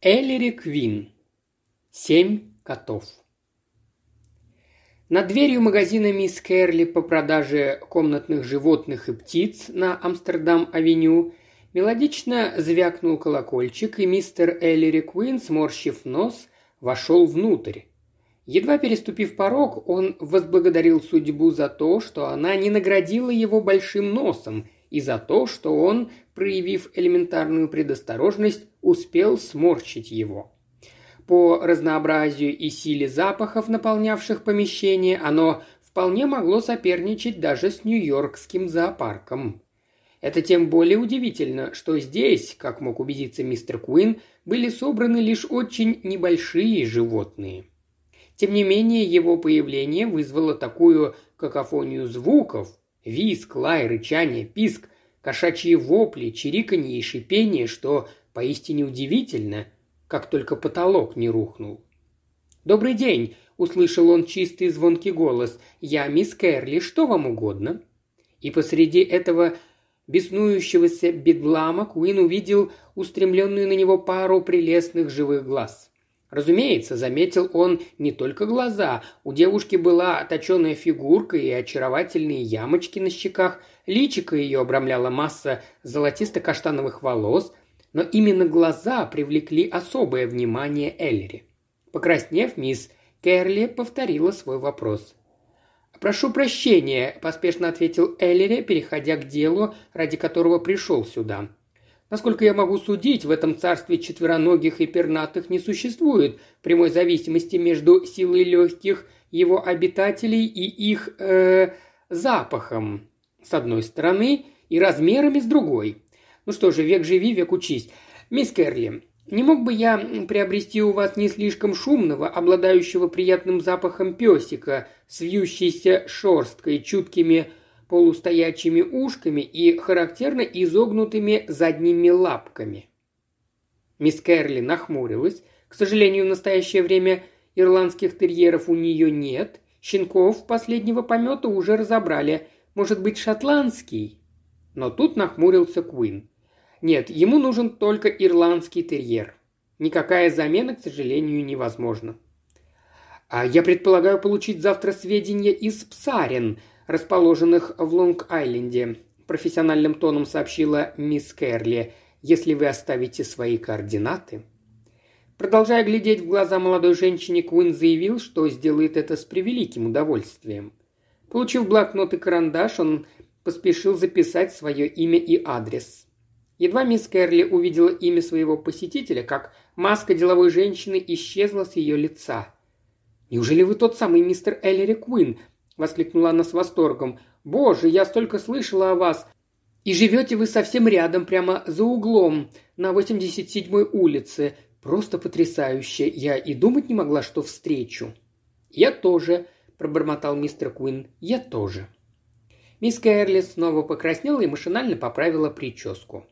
Эллири Квин. Семь котов. Над дверью магазина «Мисс Керли» по продаже комнатных животных и птиц на Амстердам-авеню мелодично звякнул колокольчик, и мистер Эллири Квин, сморщив нос, вошел внутрь. Едва переступив порог, он возблагодарил судьбу за то, что она не наградила его большим носом, и за то, что он проявив элементарную предосторожность, успел сморщить его. По разнообразию и силе запахов, наполнявших помещение, оно вполне могло соперничать даже с Нью-Йоркским зоопарком. Это тем более удивительно, что здесь, как мог убедиться мистер Куин, были собраны лишь очень небольшие животные. Тем не менее, его появление вызвало такую какофонию звуков – виск, лай, рычание, писк, кошачьи вопли, чириканье и шипение, что поистине удивительно, как только потолок не рухнул. «Добрый день!» – услышал он чистый звонкий голос. «Я мисс Кэрли, что вам угодно?» И посреди этого беснующегося бедлама Куин увидел устремленную на него пару прелестных живых глаз. Разумеется, заметил он не только глаза. У девушки была точеная фигурка и очаровательные ямочки на щеках, личико ее обрамляла масса золотисто-каштановых волос, но именно глаза привлекли особое внимание Эллери. Покраснев, мисс Керли повторила свой вопрос. «Прошу прощения», – поспешно ответил Эллери, переходя к делу, ради которого пришел сюда. Насколько я могу судить, в этом царстве четвероногих и пернатых не существует прямой зависимости между силой легких его обитателей и их э, запахом, с одной стороны, и размерами с другой. Ну что же, век живи, век учись. Мисс Керли, не мог бы я приобрести у вас не слишком шумного, обладающего приятным запахом песика, с вьющейся шерсткой, чуткими полустоячими ушками и характерно изогнутыми задними лапками. Мисс Кэрли нахмурилась. К сожалению, в настоящее время ирландских терьеров у нее нет. Щенков последнего помета уже разобрали. Может быть, шотландский? Но тут нахмурился Куин. Нет, ему нужен только ирландский терьер. Никакая замена, к сожалению, невозможна. А я предполагаю получить завтра сведения из Псарин, расположенных в Лонг-Айленде», – профессиональным тоном сообщила мисс Кэрли, – «если вы оставите свои координаты». Продолжая глядеть в глаза молодой женщине, Куин заявил, что сделает это с превеликим удовольствием. Получив блокнот и карандаш, он поспешил записать свое имя и адрес. Едва мисс Кэрли увидела имя своего посетителя, как маска деловой женщины исчезла с ее лица. «Неужели вы тот самый мистер Эллери Куин, воскликнула она с восторгом. «Боже, я столько слышала о вас! И живете вы совсем рядом, прямо за углом, на 87-й улице. Просто потрясающе! Я и думать не могла, что встречу». «Я тоже», – пробормотал мистер Куин. «Я тоже». Мисс Кэрли снова покраснела и машинально поправила прическу.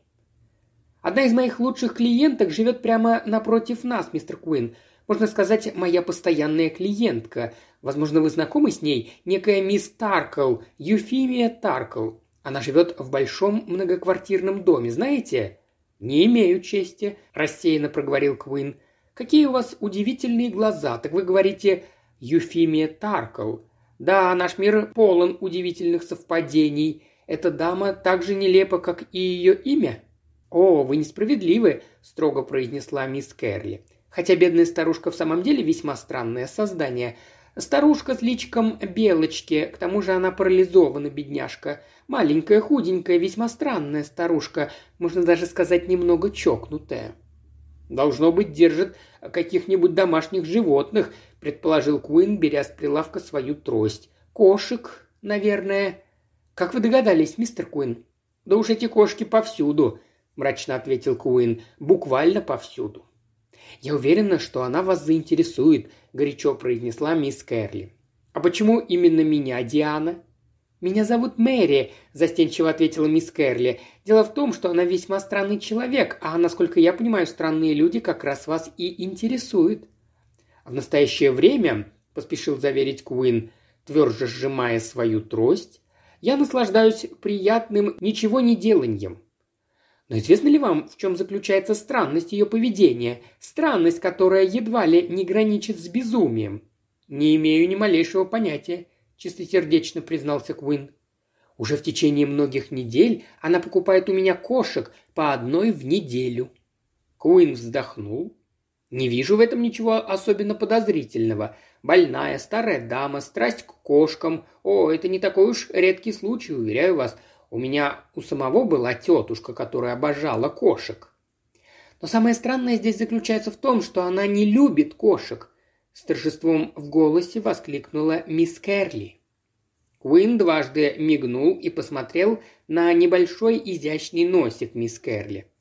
«Одна из моих лучших клиенток живет прямо напротив нас, мистер Куин. Можно сказать, моя постоянная клиентка. Возможно, вы знакомы с ней? Некая мисс Таркл, Юфимия Таркл. Она живет в большом многоквартирном доме, знаете?» «Не имею чести», – рассеянно проговорил Куин. «Какие у вас удивительные глаза. Так вы говорите Юфимия Таркл. Да, наш мир полон удивительных совпадений. Эта дама так же нелепа, как и ее имя?» «О, вы несправедливы», – строго произнесла мисс Кэрли. Хотя бедная старушка в самом деле весьма странное создание. Старушка с личиком белочки, к тому же она парализована, бедняжка. Маленькая, худенькая, весьма странная старушка, можно даже сказать, немного чокнутая. «Должно быть, держит каких-нибудь домашних животных», – предположил Куин, беря с прилавка свою трость. «Кошек, наверное». «Как вы догадались, мистер Куин?» «Да уж эти кошки повсюду», – мрачно ответил Куин. «Буквально повсюду». «Я уверена, что она вас заинтересует», – горячо произнесла мисс Кэрли. «А почему именно меня, Диана?» «Меня зовут Мэри», – застенчиво ответила мисс Кэрли. «Дело в том, что она весьма странный человек, а, насколько я понимаю, странные люди как раз вас и интересуют». «В настоящее время», – поспешил заверить Куин, тверже сжимая свою трость, – «я наслаждаюсь приятным ничего не деланьем. Но известно ли вам, в чем заключается странность ее поведения? Странность, которая едва ли не граничит с безумием. Не имею ни малейшего понятия, чистосердечно признался Куин. Уже в течение многих недель она покупает у меня кошек по одной в неделю. Куин вздохнул. Не вижу в этом ничего особенно подозрительного. Больная, старая дама, страсть к кошкам. О, это не такой уж редкий случай, уверяю вас. У меня у самого была тетушка, которая обожала кошек. Но самое странное здесь заключается в том, что она не любит кошек. С торжеством в голосе воскликнула мисс Керли. Куин дважды мигнул и посмотрел на небольшой изящный носик мисс Керли.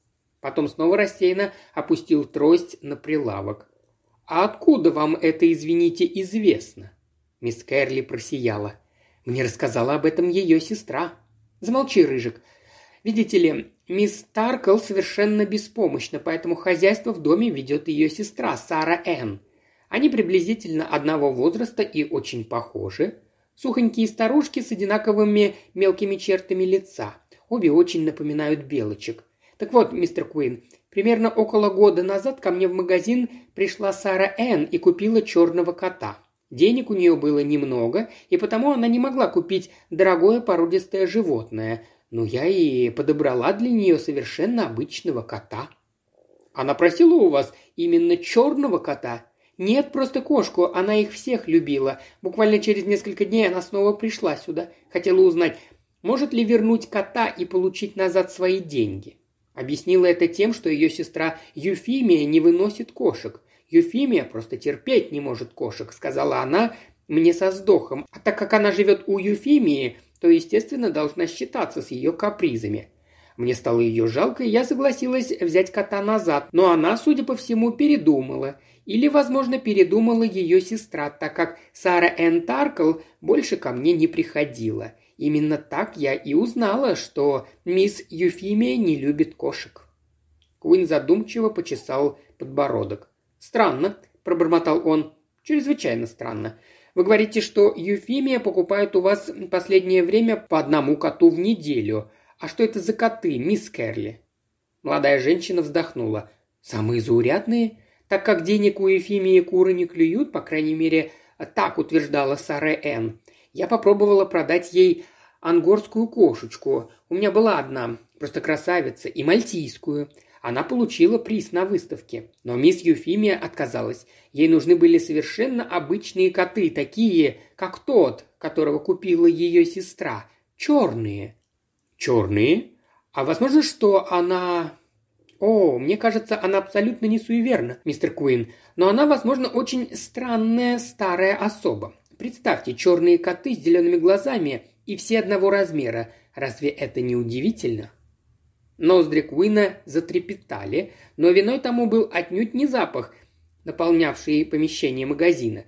Потом снова рассеянно опустил трость на прилавок. «А откуда вам это, извините, известно?» Мисс Керли просияла. «Мне рассказала об этом ее сестра», Замолчи, Рыжик. Видите ли, мисс Таркл совершенно беспомощна, поэтому хозяйство в доме ведет ее сестра Сара Энн. Они приблизительно одного возраста и очень похожи. Сухонькие старушки с одинаковыми мелкими чертами лица. Обе очень напоминают белочек. Так вот, мистер Куин, примерно около года назад ко мне в магазин пришла Сара Энн и купила черного кота. Денег у нее было немного, и потому она не могла купить дорогое породистое животное, но я и подобрала для нее совершенно обычного кота. Она просила у вас именно черного кота? Нет, просто кошку, она их всех любила. Буквально через несколько дней она снова пришла сюда. Хотела узнать, может ли вернуть кота и получить назад свои деньги. Объяснила это тем, что ее сестра Юфимия не выносит кошек. Юфимия просто терпеть не может кошек», — сказала она мне со вздохом. А так как она живет у Юфимии, то, естественно, должна считаться с ее капризами. Мне стало ее жалко, и я согласилась взять кота назад, но она, судя по всему, передумала. Или, возможно, передумала ее сестра, так как Сара Энн Таркл больше ко мне не приходила. Именно так я и узнала, что мисс Юфимия не любит кошек. Куин задумчиво почесал подбородок. «Странно», – пробормотал он. «Чрезвычайно странно. Вы говорите, что Юфимия покупает у вас последнее время по одному коту в неделю. А что это за коты, мисс Керли?» Молодая женщина вздохнула. «Самые заурядные? Так как денег у Ефимии куры не клюют, по крайней мере, так утверждала Сара Энн. Я попробовала продать ей ангорскую кошечку. У меня была одна, просто красавица, и мальтийскую. Она получила приз на выставке, но мисс Юфимия отказалась. Ей нужны были совершенно обычные коты, такие, как тот, которого купила ее сестра. Черные. Черные? А возможно, что она... О, мне кажется, она абсолютно не суеверна, мистер Куин, но она, возможно, очень странная старая особа. Представьте, черные коты с зелеными глазами и все одного размера. Разве это не удивительно? Ноздри Куина затрепетали, но виной тому был отнюдь не запах, наполнявший помещение магазина.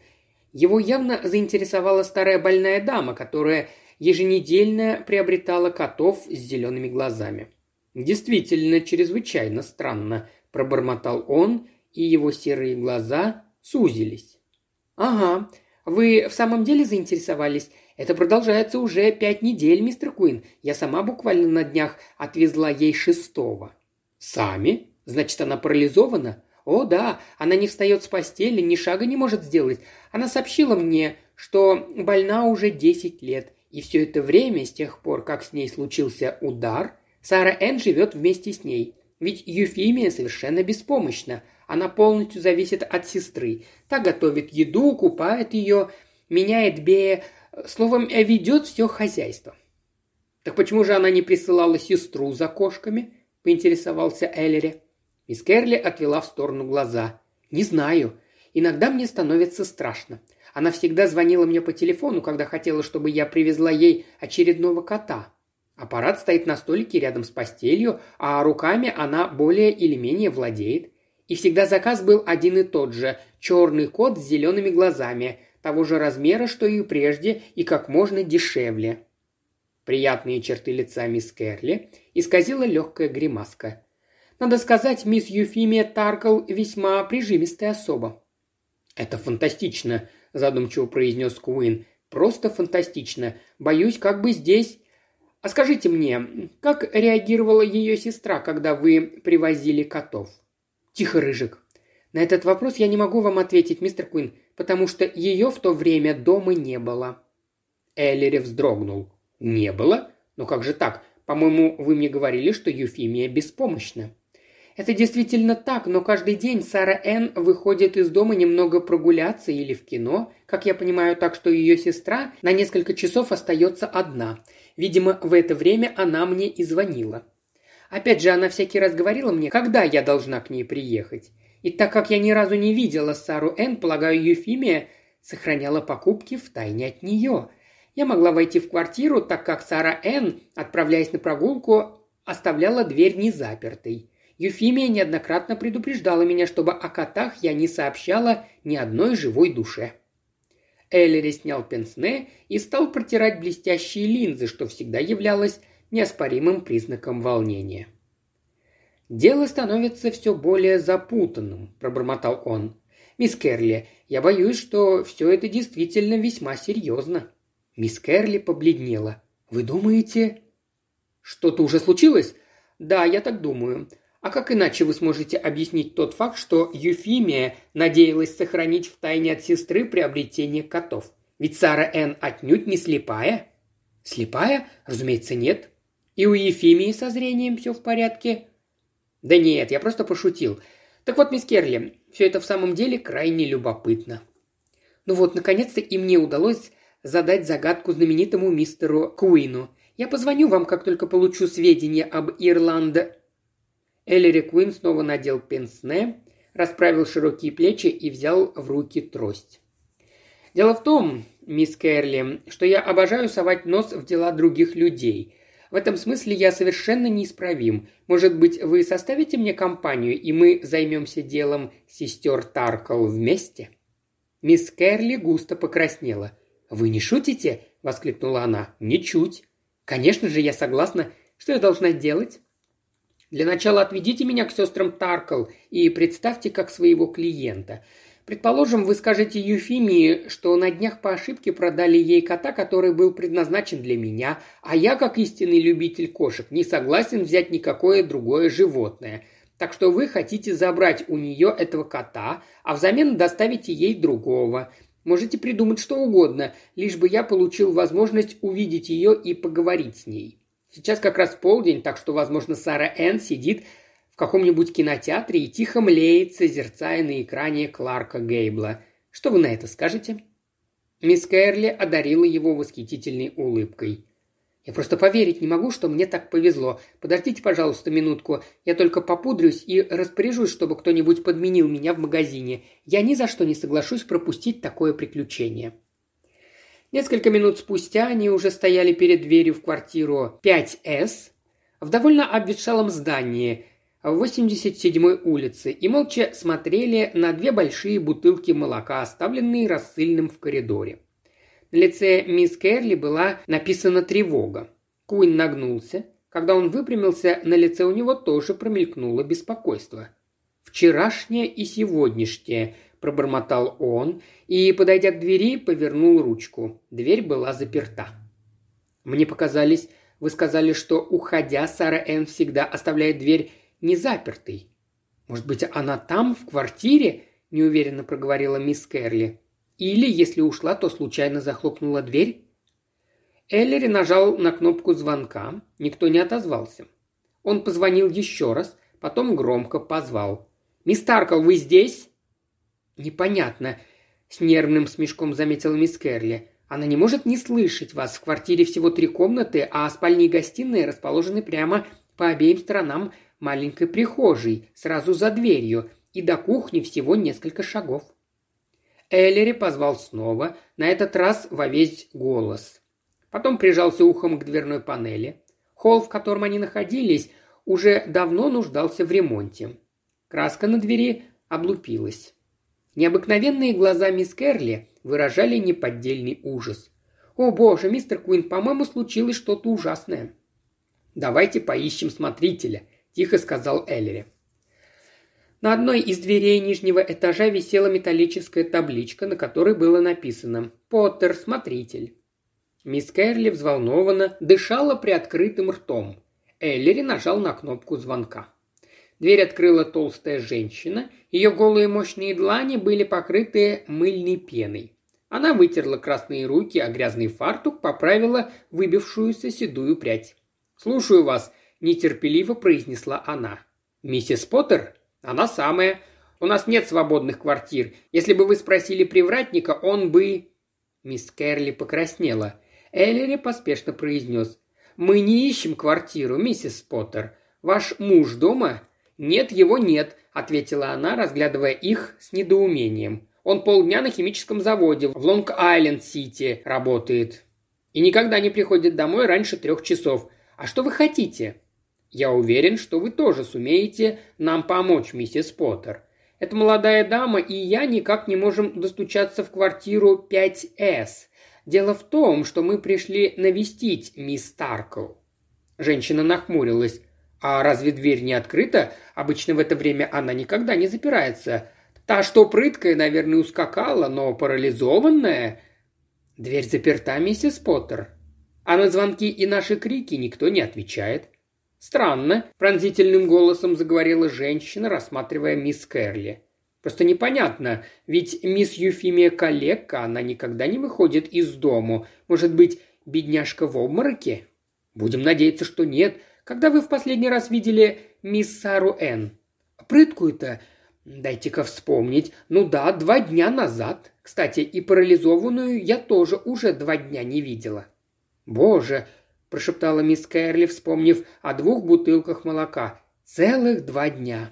Его явно заинтересовала старая больная дама, которая еженедельно приобретала котов с зелеными глазами. «Действительно, чрезвычайно странно», – пробормотал он, и его серые глаза сузились. «Ага, вы в самом деле заинтересовались? Это продолжается уже пять недель, мистер Куин. Я сама буквально на днях отвезла ей шестого». «Сами? Значит, она парализована?» «О, да, она не встает с постели, ни шага не может сделать. Она сообщила мне, что больна уже десять лет, и все это время, с тех пор, как с ней случился удар, Сара Энн живет вместе с ней. Ведь Юфимия совершенно беспомощна. Она полностью зависит от сестры. Та готовит еду, купает ее, меняет Бея Словом, ведет все хозяйство. Так почему же она не присылала сестру за кошками? поинтересовался Эллери. Мисс Керли отвела в сторону глаза. «Не знаю. Иногда мне становится страшно. Она всегда звонила мне по телефону, когда хотела, чтобы я привезла ей очередного кота. Аппарат стоит на столике рядом с постелью, а руками она более или менее владеет. И всегда заказ был один и тот же – черный кот с зелеными глазами, того же размера, что и прежде, и как можно дешевле. Приятные черты лица мисс Керли исказила легкая гримаска. Надо сказать, мисс Юфимия Таркл весьма прижимистая особа. «Это фантастично», – задумчиво произнес Куин. «Просто фантастично. Боюсь, как бы здесь А скажите мне, как реагировала ее сестра, когда вы привозили котов? Тихо, Рыжик. На этот вопрос я не могу вам ответить, мистер Куин, потому что ее в то время дома не было. Эллери вздрогнул. Не было? Но как же так? По-моему, вы мне говорили, что Юфимия беспомощна. Это действительно так, но каждый день Сара Энн выходит из дома немного прогуляться или в кино, как я понимаю, так что ее сестра на несколько часов остается одна. Видимо, в это время она мне и звонила. Опять же, она всякий раз говорила мне, когда я должна к ней приехать. И так как я ни разу не видела Сару Энн, полагаю, Юфимия сохраняла покупки в тайне от нее. Я могла войти в квартиру, так как Сара Энн, отправляясь на прогулку, оставляла дверь незапертой. Юфимия неоднократно предупреждала меня, чтобы о котах я не сообщала ни одной живой душе. Эллери снял пенсне и стал протирать блестящие линзы, что всегда являлось неоспоримым признаком волнения. «Дело становится все более запутанным», – пробормотал он. «Мисс Керли, я боюсь, что все это действительно весьма серьезно». Мисс Керли побледнела. «Вы думаете...» «Что-то уже случилось?» «Да, я так думаю. А как иначе вы сможете объяснить тот факт, что Юфимия надеялась сохранить в тайне от сестры приобретение котов? Ведь Сара Энн отнюдь не слепая. Слепая? Разумеется, нет. И у Ефимии со зрением все в порядке? Да нет, я просто пошутил. Так вот, мисс Керли, все это в самом деле крайне любопытно. Ну вот, наконец-то и мне удалось задать загадку знаменитому мистеру Куину. Я позвоню вам, как только получу сведения об Ирланд Эллири Куин снова надел пенсне, расправил широкие плечи и взял в руки трость. «Дело в том, мисс Кэрли, что я обожаю совать нос в дела других людей. В этом смысле я совершенно неисправим. Может быть, вы составите мне компанию, и мы займемся делом сестер Таркл вместе?» Мисс Кэрли густо покраснела. «Вы не шутите?» – воскликнула она. «Ничуть. Конечно же, я согласна. Что я должна делать?» Для начала отведите меня к сестрам Таркл и представьте как своего клиента. Предположим, вы скажете Юфимии, что на днях по ошибке продали ей кота, который был предназначен для меня, а я, как истинный любитель кошек, не согласен взять никакое другое животное. Так что вы хотите забрать у нее этого кота, а взамен доставите ей другого. Можете придумать что угодно, лишь бы я получил возможность увидеть ее и поговорить с ней. Сейчас как раз полдень, так что, возможно, Сара Энн сидит каком-нибудь кинотеатре и тихо млеет, созерцая на экране Кларка Гейбла. Что вы на это скажете?» Мисс Кэрли одарила его восхитительной улыбкой. «Я просто поверить не могу, что мне так повезло. Подождите, пожалуйста, минутку. Я только попудрюсь и распоряжусь, чтобы кто-нибудь подменил меня в магазине. Я ни за что не соглашусь пропустить такое приключение». Несколько минут спустя они уже стояли перед дверью в квартиру 5С в довольно обветшалом здании в 87-й улице и молча смотрели на две большие бутылки молока, оставленные рассыльным в коридоре. На лице мисс Керли была написана тревога. Куин нагнулся. Когда он выпрямился, на лице у него тоже промелькнуло беспокойство. «Вчерашнее и сегодняшнее», – пробормотал он и, подойдя к двери, повернул ручку. Дверь была заперта. «Мне показались, вы сказали, что, уходя, Сара Энн всегда оставляет дверь незапертой. Может быть, она там, в квартире?» – неуверенно проговорила мисс Кэрли. «Или, если ушла, то случайно захлопнула дверь?» Эллери нажал на кнопку звонка. Никто не отозвался. Он позвонил еще раз, потом громко позвал. «Мисс Таркл, вы здесь?» «Непонятно», – с нервным смешком заметила мисс Керли. «Она не может не слышать вас. В квартире всего три комнаты, а спальни и гостиные расположены прямо по обеим сторонам маленькой прихожей, сразу за дверью, и до кухни всего несколько шагов». Эллери позвал снова, на этот раз во весь голос. Потом прижался ухом к дверной панели. Холл, в котором они находились, уже давно нуждался в ремонте. Краска на двери облупилась. Необыкновенные глаза мисс Керли выражали неподдельный ужас. «О боже, мистер Куин, по-моему, случилось что-то ужасное». «Давайте поищем смотрителя», – тихо сказал Эллери. На одной из дверей нижнего этажа висела металлическая табличка, на которой было написано «Поттер, смотритель». Мисс Кэрли взволнованно дышала приоткрытым ртом. Эллери нажал на кнопку звонка. Дверь открыла толстая женщина, ее голые мощные длани были покрыты мыльной пеной. Она вытерла красные руки, а грязный фартук поправила выбившуюся седую прядь. «Слушаю вас», – нетерпеливо произнесла она. «Миссис Поттер? Она самая. У нас нет свободных квартир. Если бы вы спросили привратника, он бы...» Мисс Кэрли покраснела. Эллери поспешно произнес. «Мы не ищем квартиру, миссис Поттер. Ваш муж дома?» «Нет, его нет», – ответила она, разглядывая их с недоумением. «Он полдня на химическом заводе в Лонг-Айленд-Сити работает. И никогда не приходит домой раньше трех часов. А что вы хотите?» «Я уверен, что вы тоже сумеете нам помочь, миссис Поттер. Эта молодая дама и я никак не можем достучаться в квартиру 5С. Дело в том, что мы пришли навестить мисс Таркл». Женщина нахмурилась. «А разве дверь не открыта? Обычно в это время она никогда не запирается. Та, что прыткая, наверное, ускакала, но парализованная...» «Дверь заперта, миссис Поттер. А на звонки и наши крики никто не отвечает». «Странно», – пронзительным голосом заговорила женщина, рассматривая мисс Кэрли. «Просто непонятно, ведь мисс Юфимия коллега, она никогда не выходит из дому. Может быть, бедняжка в обмороке?» «Будем надеяться, что нет. Когда вы в последний раз видели мисс Сару Н? Прыткую-то? Дайте-ка вспомнить. Ну да, два дня назад. Кстати, и парализованную я тоже уже два дня не видела. Боже, прошептала мисс Кэрли, вспомнив о двух бутылках молока. Целых два дня.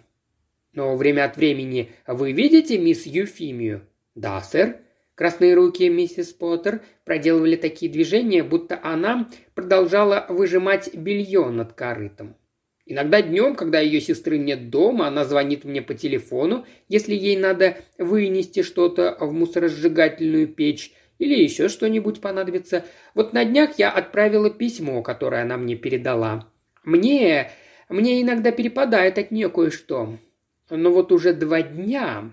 Но время от времени вы видите мисс Юфимию? Да, сэр. Красные руки миссис Поттер проделывали такие движения, будто она продолжала выжимать белье над корытом. Иногда днем, когда ее сестры нет дома, она звонит мне по телефону, если ей надо вынести что-то в мусоросжигательную печь или еще что-нибудь понадобится. Вот на днях я отправила письмо, которое она мне передала. Мне... мне иногда перепадает от нее кое-что. Но вот уже два дня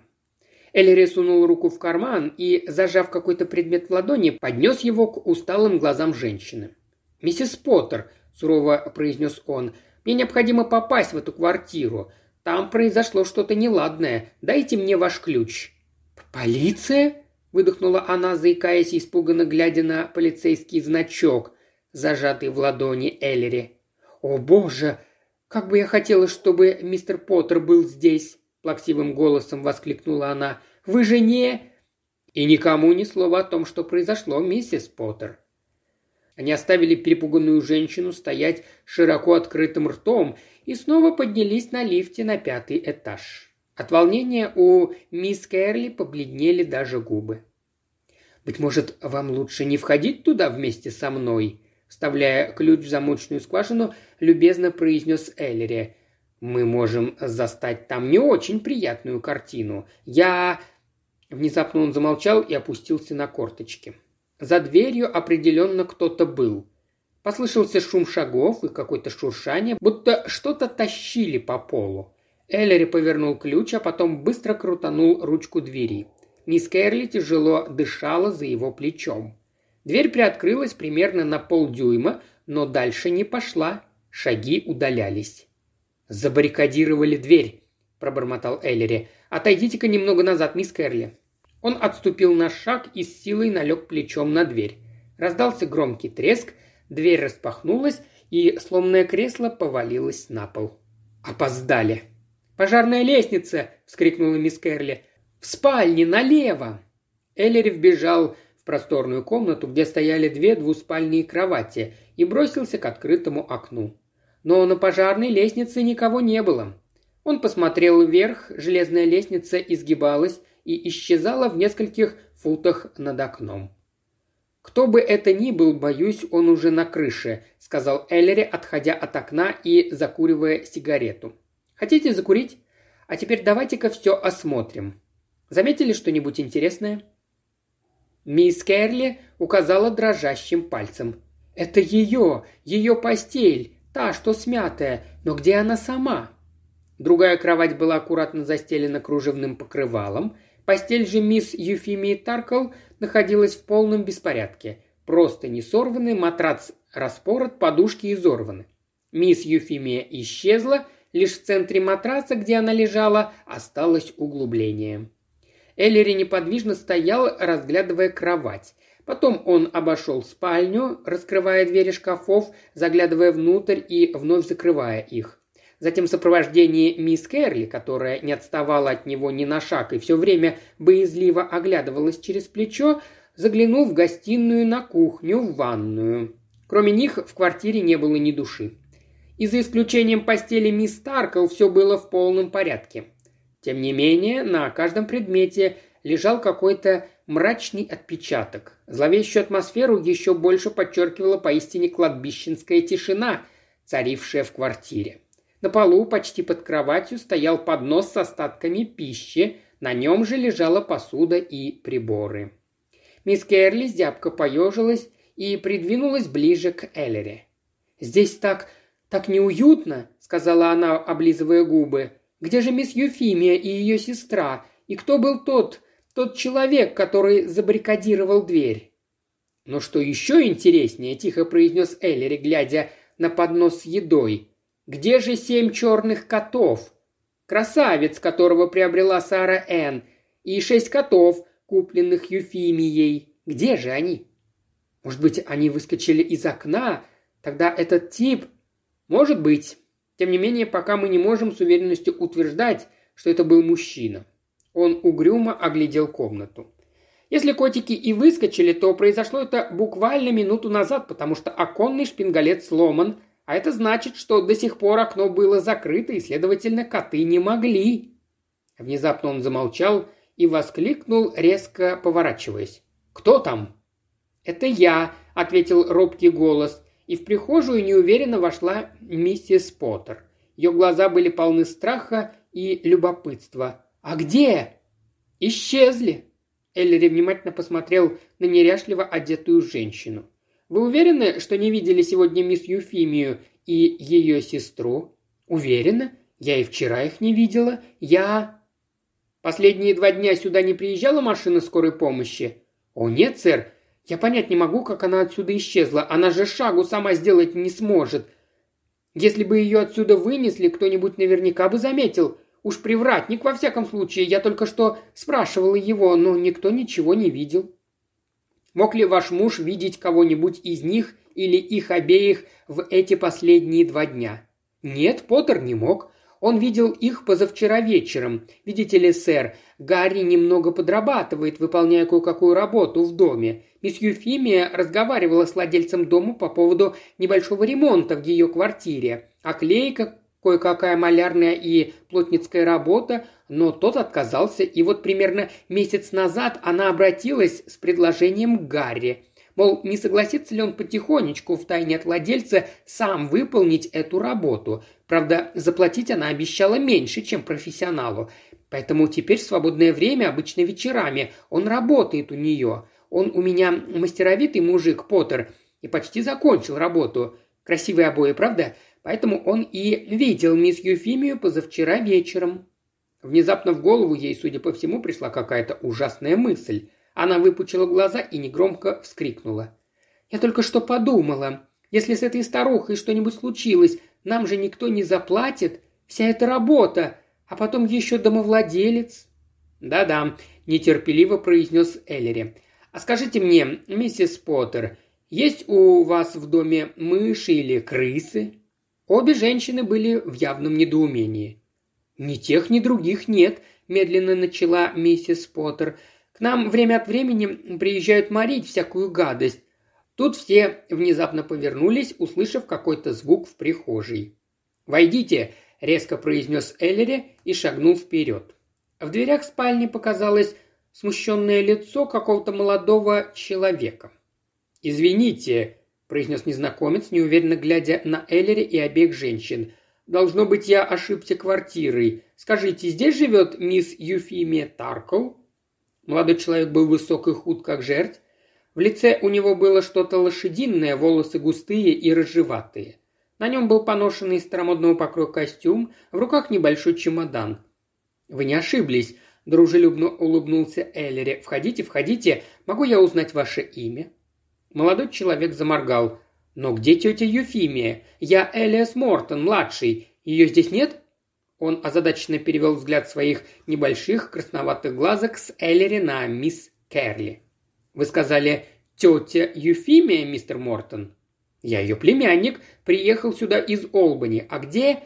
Эллири сунул руку в карман и, зажав какой-то предмет в ладони, поднес его к усталым глазам женщины. «Миссис Поттер», – сурово произнес он, – «мне необходимо попасть в эту квартиру. Там произошло что-то неладное. Дайте мне ваш ключ». «Полиция?» – выдохнула она, заикаясь, испуганно глядя на полицейский значок, зажатый в ладони Эллири. «О, боже! Как бы я хотела, чтобы мистер Поттер был здесь!» плаксивым голосом воскликнула она. «Вы же не...» «И никому ни слова о том, что произошло, миссис Поттер». Они оставили перепуганную женщину стоять широко открытым ртом и снова поднялись на лифте на пятый этаж. От волнения у мисс Кэрли побледнели даже губы. «Быть может, вам лучше не входить туда вместе со мной?» Вставляя ключ в замочную скважину, любезно произнес Эллери мы можем застать там не очень приятную картину. Я...» Внезапно он замолчал и опустился на корточки. За дверью определенно кто-то был. Послышался шум шагов и какое-то шуршание, будто что-то тащили по полу. Эллери повернул ключ, а потом быстро крутанул ручку двери. Мисс Кэрли тяжело дышала за его плечом. Дверь приоткрылась примерно на полдюйма, но дальше не пошла. Шаги удалялись. «Забаррикадировали дверь», – пробормотал Эллери. «Отойдите-ка немного назад, мисс Кэрли». Он отступил на шаг и с силой налег плечом на дверь. Раздался громкий треск, дверь распахнулась, и сломанное кресло повалилось на пол. «Опоздали!» «Пожарная лестница!» – вскрикнула мисс Кэрли. «В спальне, налево!» Эллери вбежал в просторную комнату, где стояли две двуспальные кровати, и бросился к открытому окну но на пожарной лестнице никого не было. Он посмотрел вверх, железная лестница изгибалась и исчезала в нескольких футах над окном. «Кто бы это ни был, боюсь, он уже на крыше», – сказал Эллери, отходя от окна и закуривая сигарету. «Хотите закурить? А теперь давайте-ка все осмотрим. Заметили что-нибудь интересное?» Мисс Керли указала дрожащим пальцем. «Это ее! Ее постель! Та, что смятая, но где она сама? Другая кровать была аккуратно застелена кружевным покрывалом. Постель же мисс Юфимии Таркл находилась в полном беспорядке. просто не сорваны, матрац распорот, подушки изорваны. Мисс Юфимия исчезла, лишь в центре матраца, где она лежала, осталось углубление. Эллери неподвижно стоял, разглядывая кровать. Потом он обошел спальню, раскрывая двери шкафов, заглядывая внутрь и вновь закрывая их. Затем в сопровождении мисс Кэрли, которая не отставала от него ни на шаг и все время боязливо оглядывалась через плечо, заглянул в гостиную, на кухню, в ванную. Кроме них в квартире не было ни души. И за исключением постели мисс Таркл все было в полном порядке. Тем не менее, на каждом предмете лежал какой-то мрачный отпечаток. Зловещую атмосферу еще больше подчеркивала поистине кладбищенская тишина, царившая в квартире. На полу, почти под кроватью, стоял поднос с остатками пищи, на нем же лежала посуда и приборы. Мисс Керли зябко поежилась и придвинулась ближе к Эллере. «Здесь так... так неуютно», — сказала она, облизывая губы. «Где же мисс Юфимия и ее сестра? И кто был тот, тот человек, который забаррикадировал дверь?» «Но что еще интереснее», — тихо произнес Эллери, глядя на поднос с едой. «Где же семь черных котов? Красавец, которого приобрела Сара Энн, и шесть котов, купленных Юфимией. Где же они?» «Может быть, они выскочили из окна? Тогда этот тип...» «Может быть. Тем не менее, пока мы не можем с уверенностью утверждать, что это был мужчина. Он угрюмо оглядел комнату. Если котики и выскочили, то произошло это буквально минуту назад, потому что оконный шпингалет сломан, а это значит, что до сих пор окно было закрыто, и, следовательно, коты не могли. Внезапно он замолчал и воскликнул, резко поворачиваясь. «Кто там?» «Это я», — ответил робкий голос, и в прихожую неуверенно вошла миссис Поттер. Ее глаза были полны страха и любопытства. «А где?» «Исчезли!» Эллири внимательно посмотрел на неряшливо одетую женщину. «Вы уверены, что не видели сегодня мисс Юфимию и ее сестру?» «Уверена. Я и вчера их не видела. Я...» «Последние два дня сюда не приезжала машина скорой помощи?» «О, нет, сэр. Я понять не могу, как она отсюда исчезла. Она же шагу сама сделать не сможет. Если бы ее отсюда вынесли, кто-нибудь наверняка бы заметил. Уж привратник, во всяком случае, я только что спрашивала его, но никто ничего не видел. Мог ли ваш муж видеть кого-нибудь из них или их обеих в эти последние два дня? Нет, Поттер не мог. Он видел их позавчера вечером. Видите ли, сэр, Гарри немного подрабатывает, выполняя кое-какую работу в доме. Мисс Юфимия разговаривала с владельцем дома по поводу небольшого ремонта в ее квартире. А клейка кое-какая малярная и плотницкая работа, но тот отказался, и вот примерно месяц назад она обратилась с предложением к Гарри. Мол, не согласится ли он потихонечку, в тайне от владельца, сам выполнить эту работу. Правда, заплатить она обещала меньше, чем профессионалу. Поэтому теперь в свободное время, обычно вечерами, он работает у нее. Он у меня мастеровитый мужик, Поттер, и почти закончил работу. Красивые обои, правда? Поэтому он и видел мисс Юфимию позавчера вечером. Внезапно в голову ей, судя по всему, пришла какая-то ужасная мысль. Она выпучила глаза и негромко вскрикнула. «Я только что подумала. Если с этой старухой что-нибудь случилось, нам же никто не заплатит. Вся эта работа. А потом еще домовладелец». «Да-да», – нетерпеливо произнес Эллери. «А скажите мне, миссис Поттер, есть у вас в доме мыши или крысы?» Обе женщины были в явном недоумении. «Ни тех, ни других нет», – медленно начала миссис Поттер. «К нам время от времени приезжают морить всякую гадость». Тут все внезапно повернулись, услышав какой-то звук в прихожей. «Войдите», – резко произнес Эллери и шагнул вперед. В дверях спальни показалось смущенное лицо какого-то молодого человека. «Извините», произнес незнакомец, неуверенно глядя на Эллери и обеих женщин. «Должно быть, я ошибся квартирой. Скажите, здесь живет мисс Юфимия Таркл?» Молодой человек был высок и худ, как жерть. В лице у него было что-то лошадиное, волосы густые и рыжеватые. На нем был поношенный старомодного покроя костюм, в руках небольшой чемодан. «Вы не ошиблись», – дружелюбно улыбнулся Эллери. «Входите, входите. Могу я узнать ваше имя?» Молодой человек заморгал. «Но где тетя Юфимия? Я Элиас Мортон, младший. Ее здесь нет?» Он озадаченно перевел взгляд своих небольших красноватых глазок с Эллери на мисс Керли. «Вы сказали, тетя Юфимия, мистер Мортон?» «Я ее племянник, приехал сюда из Олбани. А где...»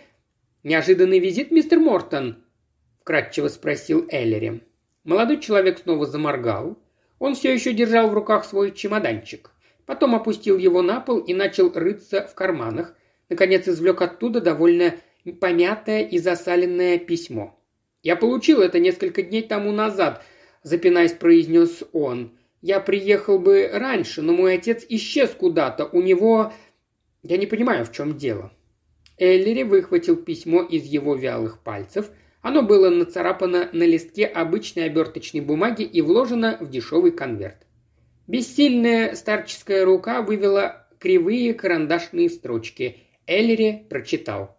«Неожиданный визит, мистер Мортон?» – вкратчиво спросил Эллери. Молодой человек снова заморгал. Он все еще держал в руках свой чемоданчик. Потом опустил его на пол и начал рыться в карманах. Наконец извлек оттуда довольно помятое и засаленное письмо. «Я получил это несколько дней тому назад», – запинаясь, произнес он. «Я приехал бы раньше, но мой отец исчез куда-то. У него... Я не понимаю, в чем дело». Эллери выхватил письмо из его вялых пальцев – оно было нацарапано на листке обычной оберточной бумаги и вложено в дешевый конверт. Бессильная старческая рука вывела кривые карандашные строчки. Эллери прочитал.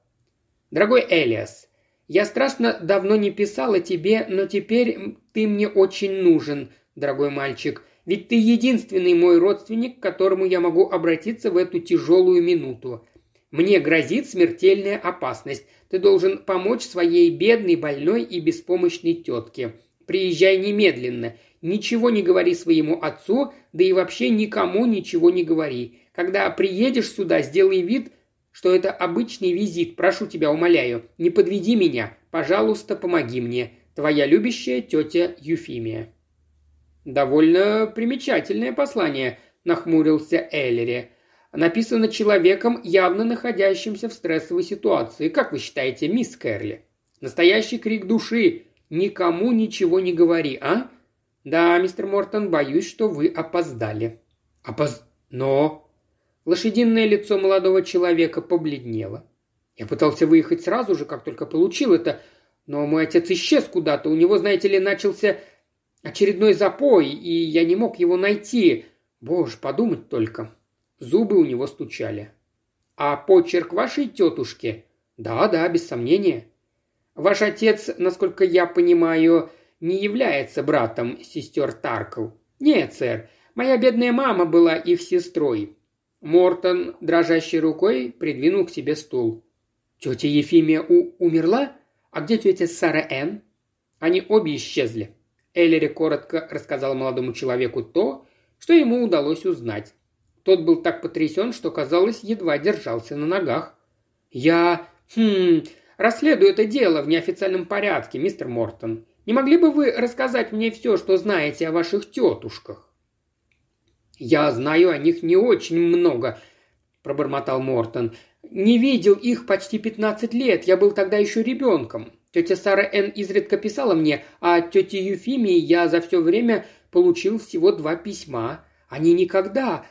«Дорогой Элиас, я страшно давно не писала тебе, но теперь ты мне очень нужен, дорогой мальчик, ведь ты единственный мой родственник, к которому я могу обратиться в эту тяжелую минуту. Мне грозит смертельная опасность. Ты должен помочь своей бедной, больной и беспомощной тетке. Приезжай немедленно. Ничего не говори своему отцу, да и вообще никому ничего не говори. Когда приедешь сюда, сделай вид, что это обычный визит. Прошу тебя, умоляю, не подведи меня. Пожалуйста, помоги мне. Твоя любящая тетя Юфимия». «Довольно примечательное послание», – нахмурился Эллери написано человеком, явно находящимся в стрессовой ситуации. Как вы считаете, мисс Кэрли? Настоящий крик души. Никому ничего не говори, а? Да, мистер Мортон, боюсь, что вы опоздали. Опоз... Но... Лошадиное лицо молодого человека побледнело. Я пытался выехать сразу же, как только получил это, но мой отец исчез куда-то. У него, знаете ли, начался очередной запой, и я не мог его найти. Боже, подумать только. Зубы у него стучали. «А почерк вашей тетушки?» «Да, да, без сомнения». «Ваш отец, насколько я понимаю, не является братом сестер Таркл?» «Нет, сэр. Моя бедная мама была их сестрой». Мортон, дрожащей рукой, придвинул к себе стул. «Тетя Ефимия у умерла? А где тетя Сара Энн?» Они обе исчезли. Эллери коротко рассказал молодому человеку то, что ему удалось узнать. Тот был так потрясен, что, казалось, едва держался на ногах. «Я... Хм... Расследую это дело в неофициальном порядке, мистер Мортон. Не могли бы вы рассказать мне все, что знаете о ваших тетушках?» «Я знаю о них не очень много», – пробормотал Мортон. «Не видел их почти пятнадцать лет, я был тогда еще ребенком. Тетя Сара Н. изредка писала мне, а тете Юфимии я за все время получил всего два письма. Они никогда,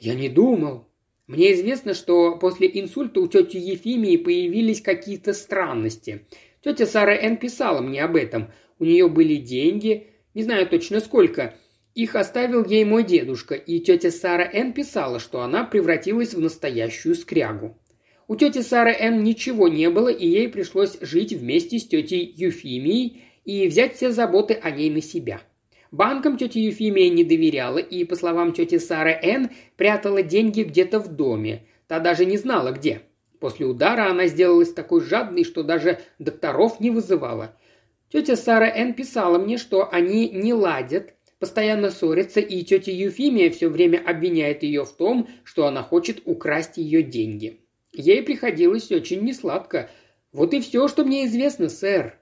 «Я не думал. Мне известно, что после инсульта у тети Ефимии появились какие-то странности. Тетя Сара Н. писала мне об этом. У нее были деньги, не знаю точно сколько. Их оставил ей мой дедушка, и тетя Сара Н. писала, что она превратилась в настоящую скрягу. У тети Сары Н. ничего не было, и ей пришлось жить вместе с тетей Юфимией и взять все заботы о ней на себя. Банкам тетя Ефимия не доверяла и, по словам тети Сары Н, прятала деньги где-то в доме. Та даже не знала, где. После удара она сделалась такой жадной, что даже докторов не вызывала. Тетя Сара Н писала мне, что они не ладят, постоянно ссорятся, и тетя Юфимия все время обвиняет ее в том, что она хочет украсть ее деньги. Ей приходилось очень несладко. Вот и все, что мне известно, сэр.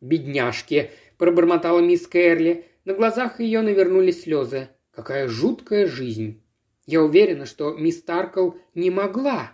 «Бедняжки», – пробормотала мисс Кэрли. На глазах ее навернулись слезы. Какая жуткая жизнь. Я уверена, что мисс Таркл не могла.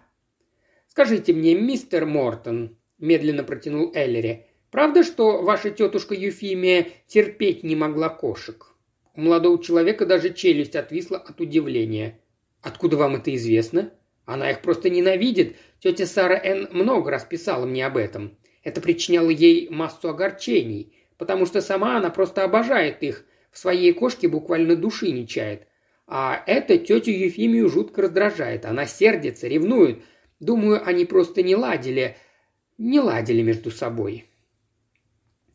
«Скажите мне, мистер Мортон», – медленно протянул Эллери, – «правда, что ваша тетушка Юфимия терпеть не могла кошек?» У молодого человека даже челюсть отвисла от удивления. «Откуда вам это известно?» «Она их просто ненавидит. Тетя Сара Н. много раз писала мне об этом. Это причиняло ей массу огорчений потому что сама она просто обожает их, в своей кошке буквально души не чает. А это тетю Ефимию жутко раздражает. Она сердится, ревнует. Думаю, они просто не ладили, не ладили между собой.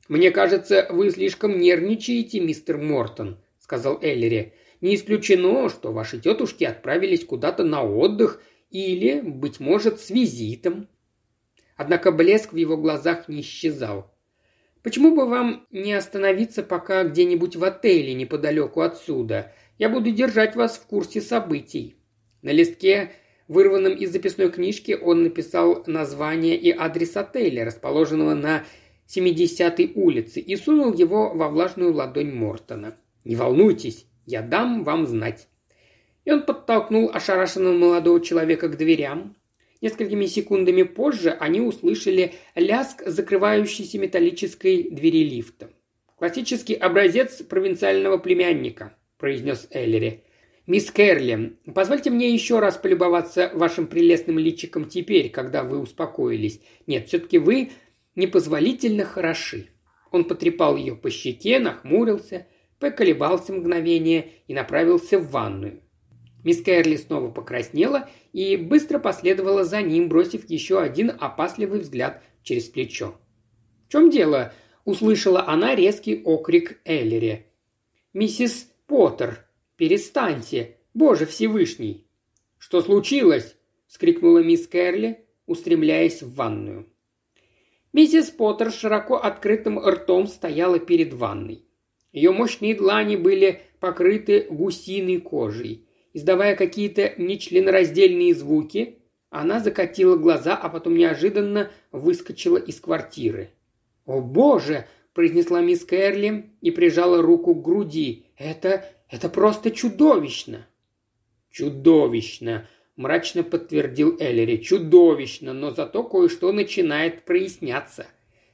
«Мне кажется, вы слишком нервничаете, мистер Мортон», — сказал Эллери. Не исключено, что ваши тетушки отправились куда-то на отдых или, быть может, с визитом. Однако блеск в его глазах не исчезал. Почему бы вам не остановиться пока где-нибудь в отеле неподалеку отсюда? Я буду держать вас в курсе событий. На листке, вырванном из записной книжки, он написал название и адрес отеля, расположенного на 70-й улице, и сунул его во влажную ладонь Мортона. «Не волнуйтесь, я дам вам знать». И он подтолкнул ошарашенного молодого человека к дверям. Несколькими секундами позже они услышали ляск закрывающейся металлической двери лифта. «Классический образец провинциального племянника», – произнес Эллери. «Мисс Кэрли, позвольте мне еще раз полюбоваться вашим прелестным личиком теперь, когда вы успокоились. Нет, все-таки вы непозволительно хороши». Он потрепал ее по щеке, нахмурился, поколебался мгновение и направился в ванную. Мисс Кэрли снова покраснела и быстро последовала за ним, бросив еще один опасливый взгляд через плечо. «В чем дело?» – услышала она резкий окрик Эллери. «Миссис Поттер, перестаньте! Боже Всевышний!» «Что случилось?» – скрикнула мисс Кэрли, устремляясь в ванную. Миссис Поттер широко открытым ртом стояла перед ванной. Ее мощные длани были покрыты гусиной кожей. Издавая какие-то нечленораздельные звуки, она закатила глаза, а потом неожиданно выскочила из квартиры. «О боже!» – произнесла мисс Кэрли и прижала руку к груди. «Это... это просто чудовищно!» «Чудовищно!» мрачно подтвердил Эллери. Чудовищно, но зато кое-что начинает проясняться.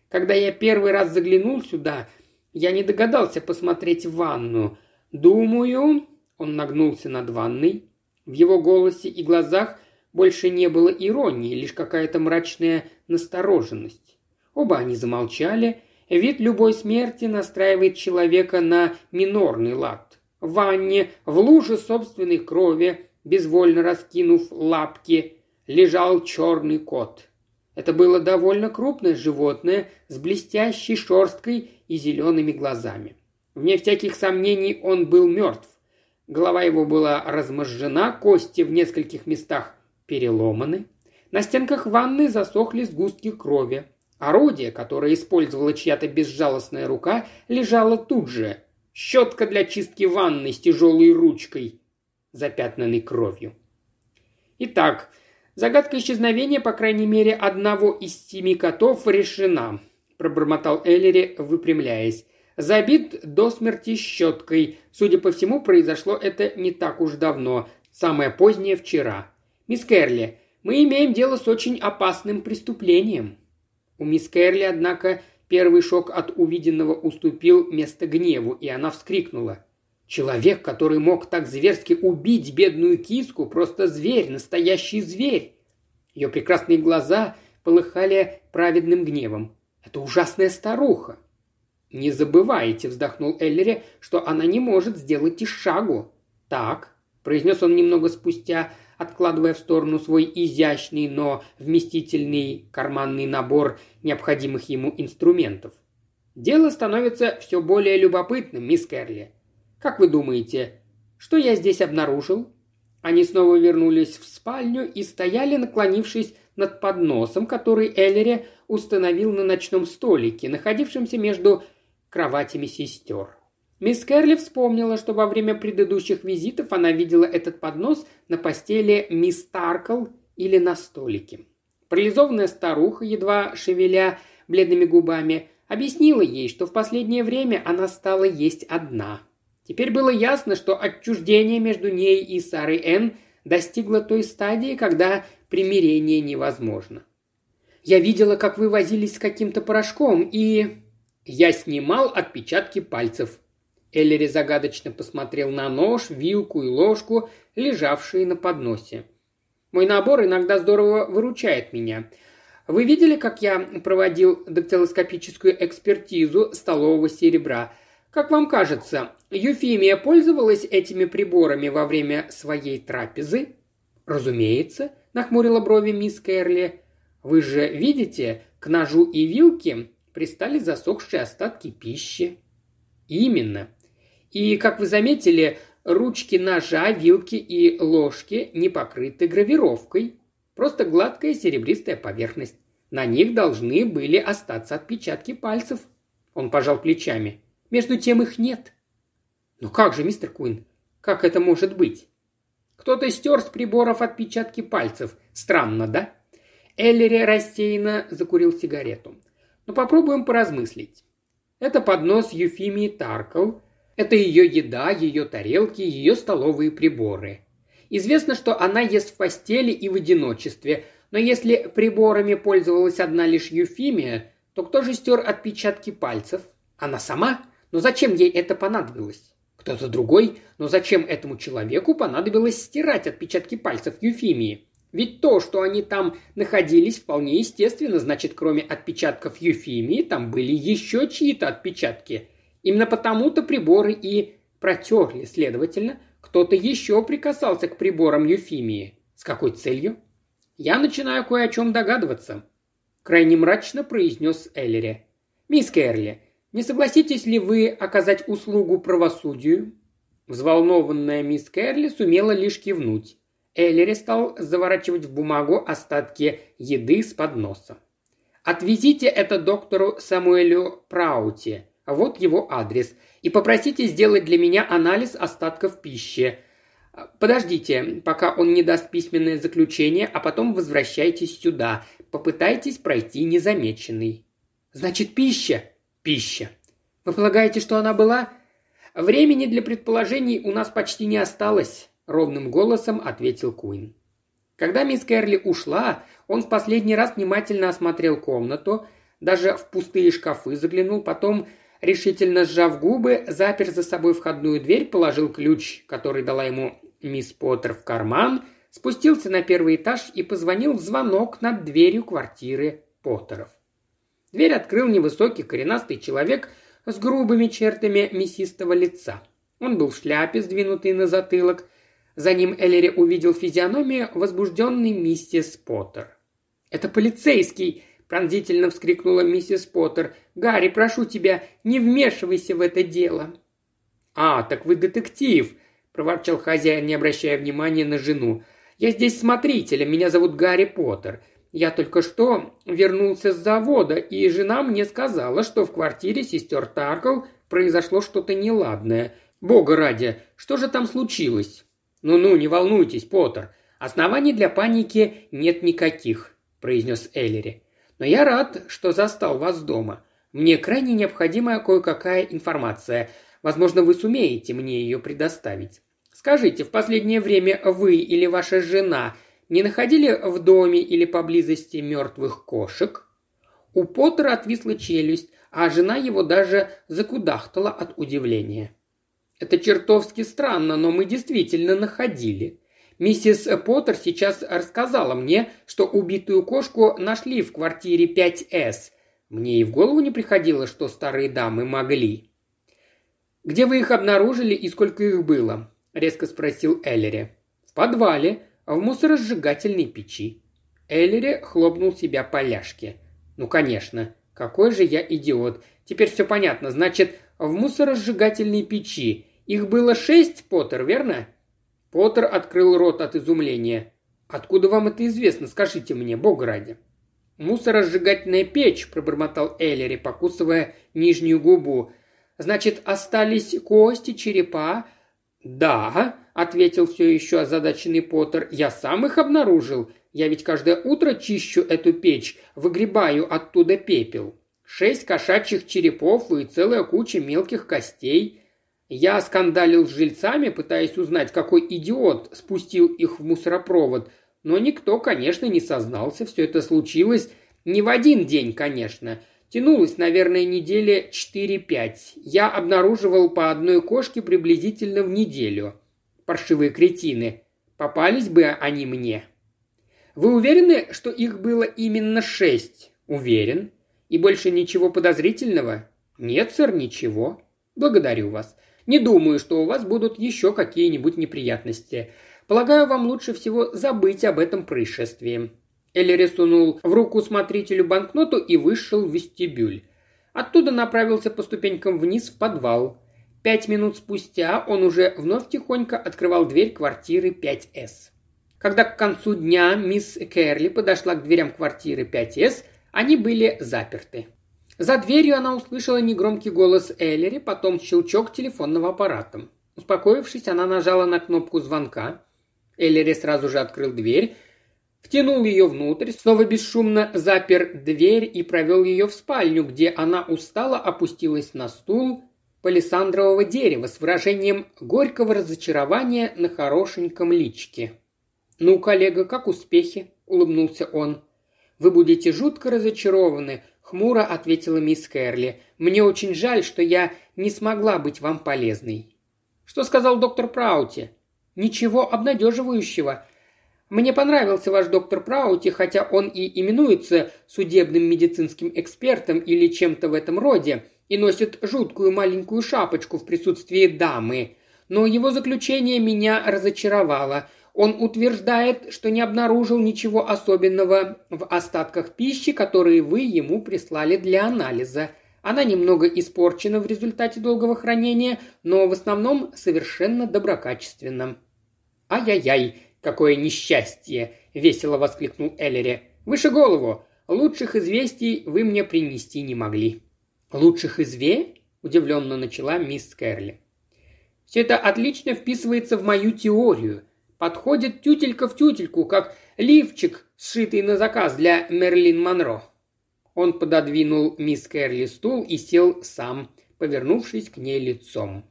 Когда я первый раз заглянул сюда, я не догадался посмотреть в ванну. Думаю, он нагнулся над ванной. В его голосе и глазах больше не было иронии, лишь какая-то мрачная настороженность. Оба они замолчали. Вид любой смерти настраивает человека на минорный лад. В ванне, в луже собственной крови, безвольно раскинув лапки, лежал черный кот. Это было довольно крупное животное с блестящей шерсткой и зелеными глазами. Вне всяких сомнений он был мертв. Голова его была разможжена, кости в нескольких местах переломаны. На стенках ванны засохли сгустки крови. Орудие, которое использовала чья-то безжалостная рука, лежало тут же. Щетка для чистки ванны с тяжелой ручкой, запятнанный кровью. Итак, загадка исчезновения, по крайней мере, одного из семи котов решена, пробормотал Эллери, выпрямляясь. Забит до смерти щеткой. Судя по всему, произошло это не так уж давно, самое позднее вчера. Мисс Керли, мы имеем дело с очень опасным преступлением. У мисс Керли, однако, первый шок от увиденного уступил место гневу, и она вскрикнула. Человек, который мог так зверски убить бедную киску, просто зверь, настоящий зверь. Ее прекрасные глаза полыхали праведным гневом. Это ужасная старуха. «Не забывайте», — вздохнул Эллери, — «что она не может сделать и шагу». «Так», — произнес он немного спустя, откладывая в сторону свой изящный, но вместительный карманный набор необходимых ему инструментов. «Дело становится все более любопытным, мисс Керли. Как вы думаете, что я здесь обнаружил?» Они снова вернулись в спальню и стояли, наклонившись над подносом, который Эллери установил на ночном столике, находившемся между кроватями сестер. Мисс Керли вспомнила, что во время предыдущих визитов она видела этот поднос на постели мисс Таркл или на столике. Парализованная старуха, едва шевеля бледными губами, объяснила ей, что в последнее время она стала есть одна – Теперь было ясно, что отчуждение между ней и Сарой Н достигло той стадии, когда примирение невозможно. Я видела, как вы возились с каким-то порошком, и... Я снимал отпечатки пальцев. Эллери загадочно посмотрел на нож, вилку и ложку, лежавшие на подносе. Мой набор иногда здорово выручает меня. Вы видели, как я проводил дактилоскопическую экспертизу столового серебра? Как вам кажется, Юфимия пользовалась этими приборами во время своей трапезы? Разумеется, нахмурила брови мисс Кэрли. Вы же видите, к ножу и вилке пристали засохшие остатки пищи. Именно. И, как вы заметили, ручки ножа, вилки и ложки не покрыты гравировкой. Просто гладкая серебристая поверхность. На них должны были остаться отпечатки пальцев. Он пожал плечами. Между тем их нет. Но как же, мистер Куин, как это может быть? Кто-то стер с приборов отпечатки пальцев. Странно, да? Эллери рассеянно закурил сигарету. Но попробуем поразмыслить. Это поднос Юфимии Таркл. Это ее еда, ее тарелки, ее столовые приборы. Известно, что она ест в постели и в одиночестве, но если приборами пользовалась одна лишь Юфимия, то кто же стер отпечатки пальцев? Она сама? Но зачем ей это понадобилось? Кто-то другой? Но зачем этому человеку понадобилось стирать отпечатки пальцев Юфимии? Ведь то, что они там находились, вполне естественно, значит, кроме отпечатков Юфимии, там были еще чьи-то отпечатки. Именно потому-то приборы и протерли, следовательно, кто-то еще прикасался к приборам Юфимии. С какой целью? Я начинаю кое о чем догадываться. Крайне мрачно произнес Эллери. «Мисс Керли, не согласитесь ли вы оказать услугу правосудию?» Взволнованная мисс Керли сумела лишь кивнуть. Эллери стал заворачивать в бумагу остатки еды с подноса. «Отвезите это доктору Самуэлю Праути. Вот его адрес. И попросите сделать для меня анализ остатков пищи. Подождите, пока он не даст письменное заключение, а потом возвращайтесь сюда. Попытайтесь пройти незамеченный». «Значит, пища?» «Пища». «Вы полагаете, что она была?» «Времени для предположений у нас почти не осталось ровным голосом ответил Куин. Когда мисс Кэрли ушла, он в последний раз внимательно осмотрел комнату, даже в пустые шкафы заглянул, потом, решительно сжав губы, запер за собой входную дверь, положил ключ, который дала ему мисс Поттер в карман, спустился на первый этаж и позвонил в звонок над дверью квартиры Поттеров. Дверь открыл невысокий коренастый человек с грубыми чертами мясистого лица. Он был в шляпе, сдвинутой на затылок, за ним Эллери увидел физиономию возбужденной миссис Поттер. «Это полицейский!» – пронзительно вскрикнула миссис Поттер. «Гарри, прошу тебя, не вмешивайся в это дело!» «А, так вы детектив!» – проворчал хозяин, не обращая внимания на жену. «Я здесь смотритель, меня зовут Гарри Поттер. Я только что вернулся с завода, и жена мне сказала, что в квартире сестер Таркл произошло что-то неладное. Бога ради, что же там случилось?» «Ну-ну, не волнуйтесь, Поттер. Оснований для паники нет никаких», – произнес Эллери. «Но я рад, что застал вас дома. Мне крайне необходима кое-какая информация. Возможно, вы сумеете мне ее предоставить. Скажите, в последнее время вы или ваша жена не находили в доме или поблизости мертвых кошек?» У Поттера отвисла челюсть, а жена его даже закудахтала от удивления. Это чертовски странно, но мы действительно находили. Миссис Поттер сейчас рассказала мне, что убитую кошку нашли в квартире 5С. Мне и в голову не приходило, что старые дамы могли. «Где вы их обнаружили и сколько их было?» – резко спросил Эллери. «В подвале, в мусоросжигательной печи». Эллери хлопнул себя по ляжке. «Ну, конечно. Какой же я идиот. Теперь все понятно. Значит, в мусоросжигательной печи. Их было шесть, Поттер, верно?» Поттер открыл рот от изумления. «Откуда вам это известно? Скажите мне, бог ради». «Мусоросжигательная печь», – пробормотал Эллери, покусывая нижнюю губу. «Значит, остались кости, черепа?» «Да», – ответил все еще озадаченный Поттер. «Я сам их обнаружил. Я ведь каждое утро чищу эту печь, выгребаю оттуда пепел. Шесть кошачьих черепов и целая куча мелких костей. Я скандалил с жильцами, пытаясь узнать, какой идиот спустил их в мусоропровод, но никто, конечно, не сознался. Все это случилось не в один день, конечно. Тянулось, наверное, недели 4-5. Я обнаруживал по одной кошке приблизительно в неделю. Паршивые кретины. Попались бы они мне. Вы уверены, что их было именно шесть? Уверен. И больше ничего подозрительного? Нет, сэр, ничего. Благодарю вас. Не думаю, что у вас будут еще какие-нибудь неприятности. Полагаю, вам лучше всего забыть об этом происшествии». Эллери сунул в руку смотрителю банкноту и вышел в вестибюль. Оттуда направился по ступенькам вниз в подвал. Пять минут спустя он уже вновь тихонько открывал дверь квартиры 5С. Когда к концу дня мисс Кэрли подошла к дверям квартиры 5С, они были заперты. За дверью она услышала негромкий голос Эллери, потом щелчок телефонного аппарата. Успокоившись, она нажала на кнопку звонка. Эллери сразу же открыл дверь, втянул ее внутрь, снова бесшумно запер дверь и провел ее в спальню, где она устало опустилась на стул палисандрового дерева с выражением горького разочарования на хорошеньком личке. «Ну, коллега, как успехи?» – улыбнулся он. «Вы будете жутко разочарованы», – хмуро ответила мисс Кэрли. «Мне очень жаль, что я не смогла быть вам полезной». «Что сказал доктор Праути?» «Ничего обнадеживающего. Мне понравился ваш доктор Праути, хотя он и именуется судебным медицинским экспертом или чем-то в этом роде, и носит жуткую маленькую шапочку в присутствии дамы. Но его заключение меня разочаровало – он утверждает, что не обнаружил ничего особенного в остатках пищи, которые вы ему прислали для анализа. Она немного испорчена в результате долгого хранения, но в основном совершенно доброкачественна. «Ай-яй-яй, какое несчастье!» – весело воскликнул Эллери. «Выше голову! Лучших известий вы мне принести не могли». «Лучших изве?» – удивленно начала мисс Кэрли. «Все это отлично вписывается в мою теорию», Подходит тютелька в тютельку, как лифчик, сшитый на заказ для Мерлин Монро. Он пододвинул мисс Кэрли стул и сел сам, повернувшись к ней лицом.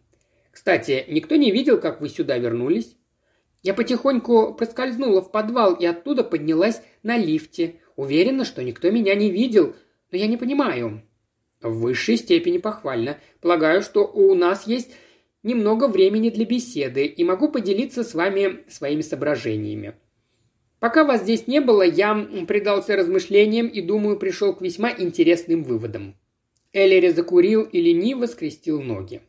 «Кстати, никто не видел, как вы сюда вернулись?» Я потихоньку проскользнула в подвал и оттуда поднялась на лифте. Уверена, что никто меня не видел, но я не понимаю. В высшей степени похвально. Полагаю, что у нас есть немного времени для беседы и могу поделиться с вами своими соображениями. Пока вас здесь не было, я предался размышлениям и, думаю, пришел к весьма интересным выводам. Эллери закурил и лениво скрестил ноги.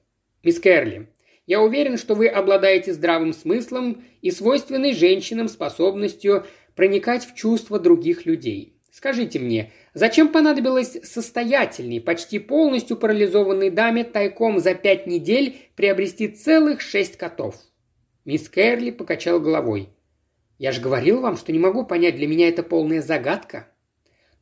«Мисс Кэрли, я уверен, что вы обладаете здравым смыслом и свойственной женщинам способностью проникать в чувства других людей. Скажите мне, Зачем понадобилось состоятельной, почти полностью парализованной даме тайком за пять недель приобрести целых шесть котов? Мисс Кэрли покачал головой. «Я же говорил вам, что не могу понять, для меня это полная загадка».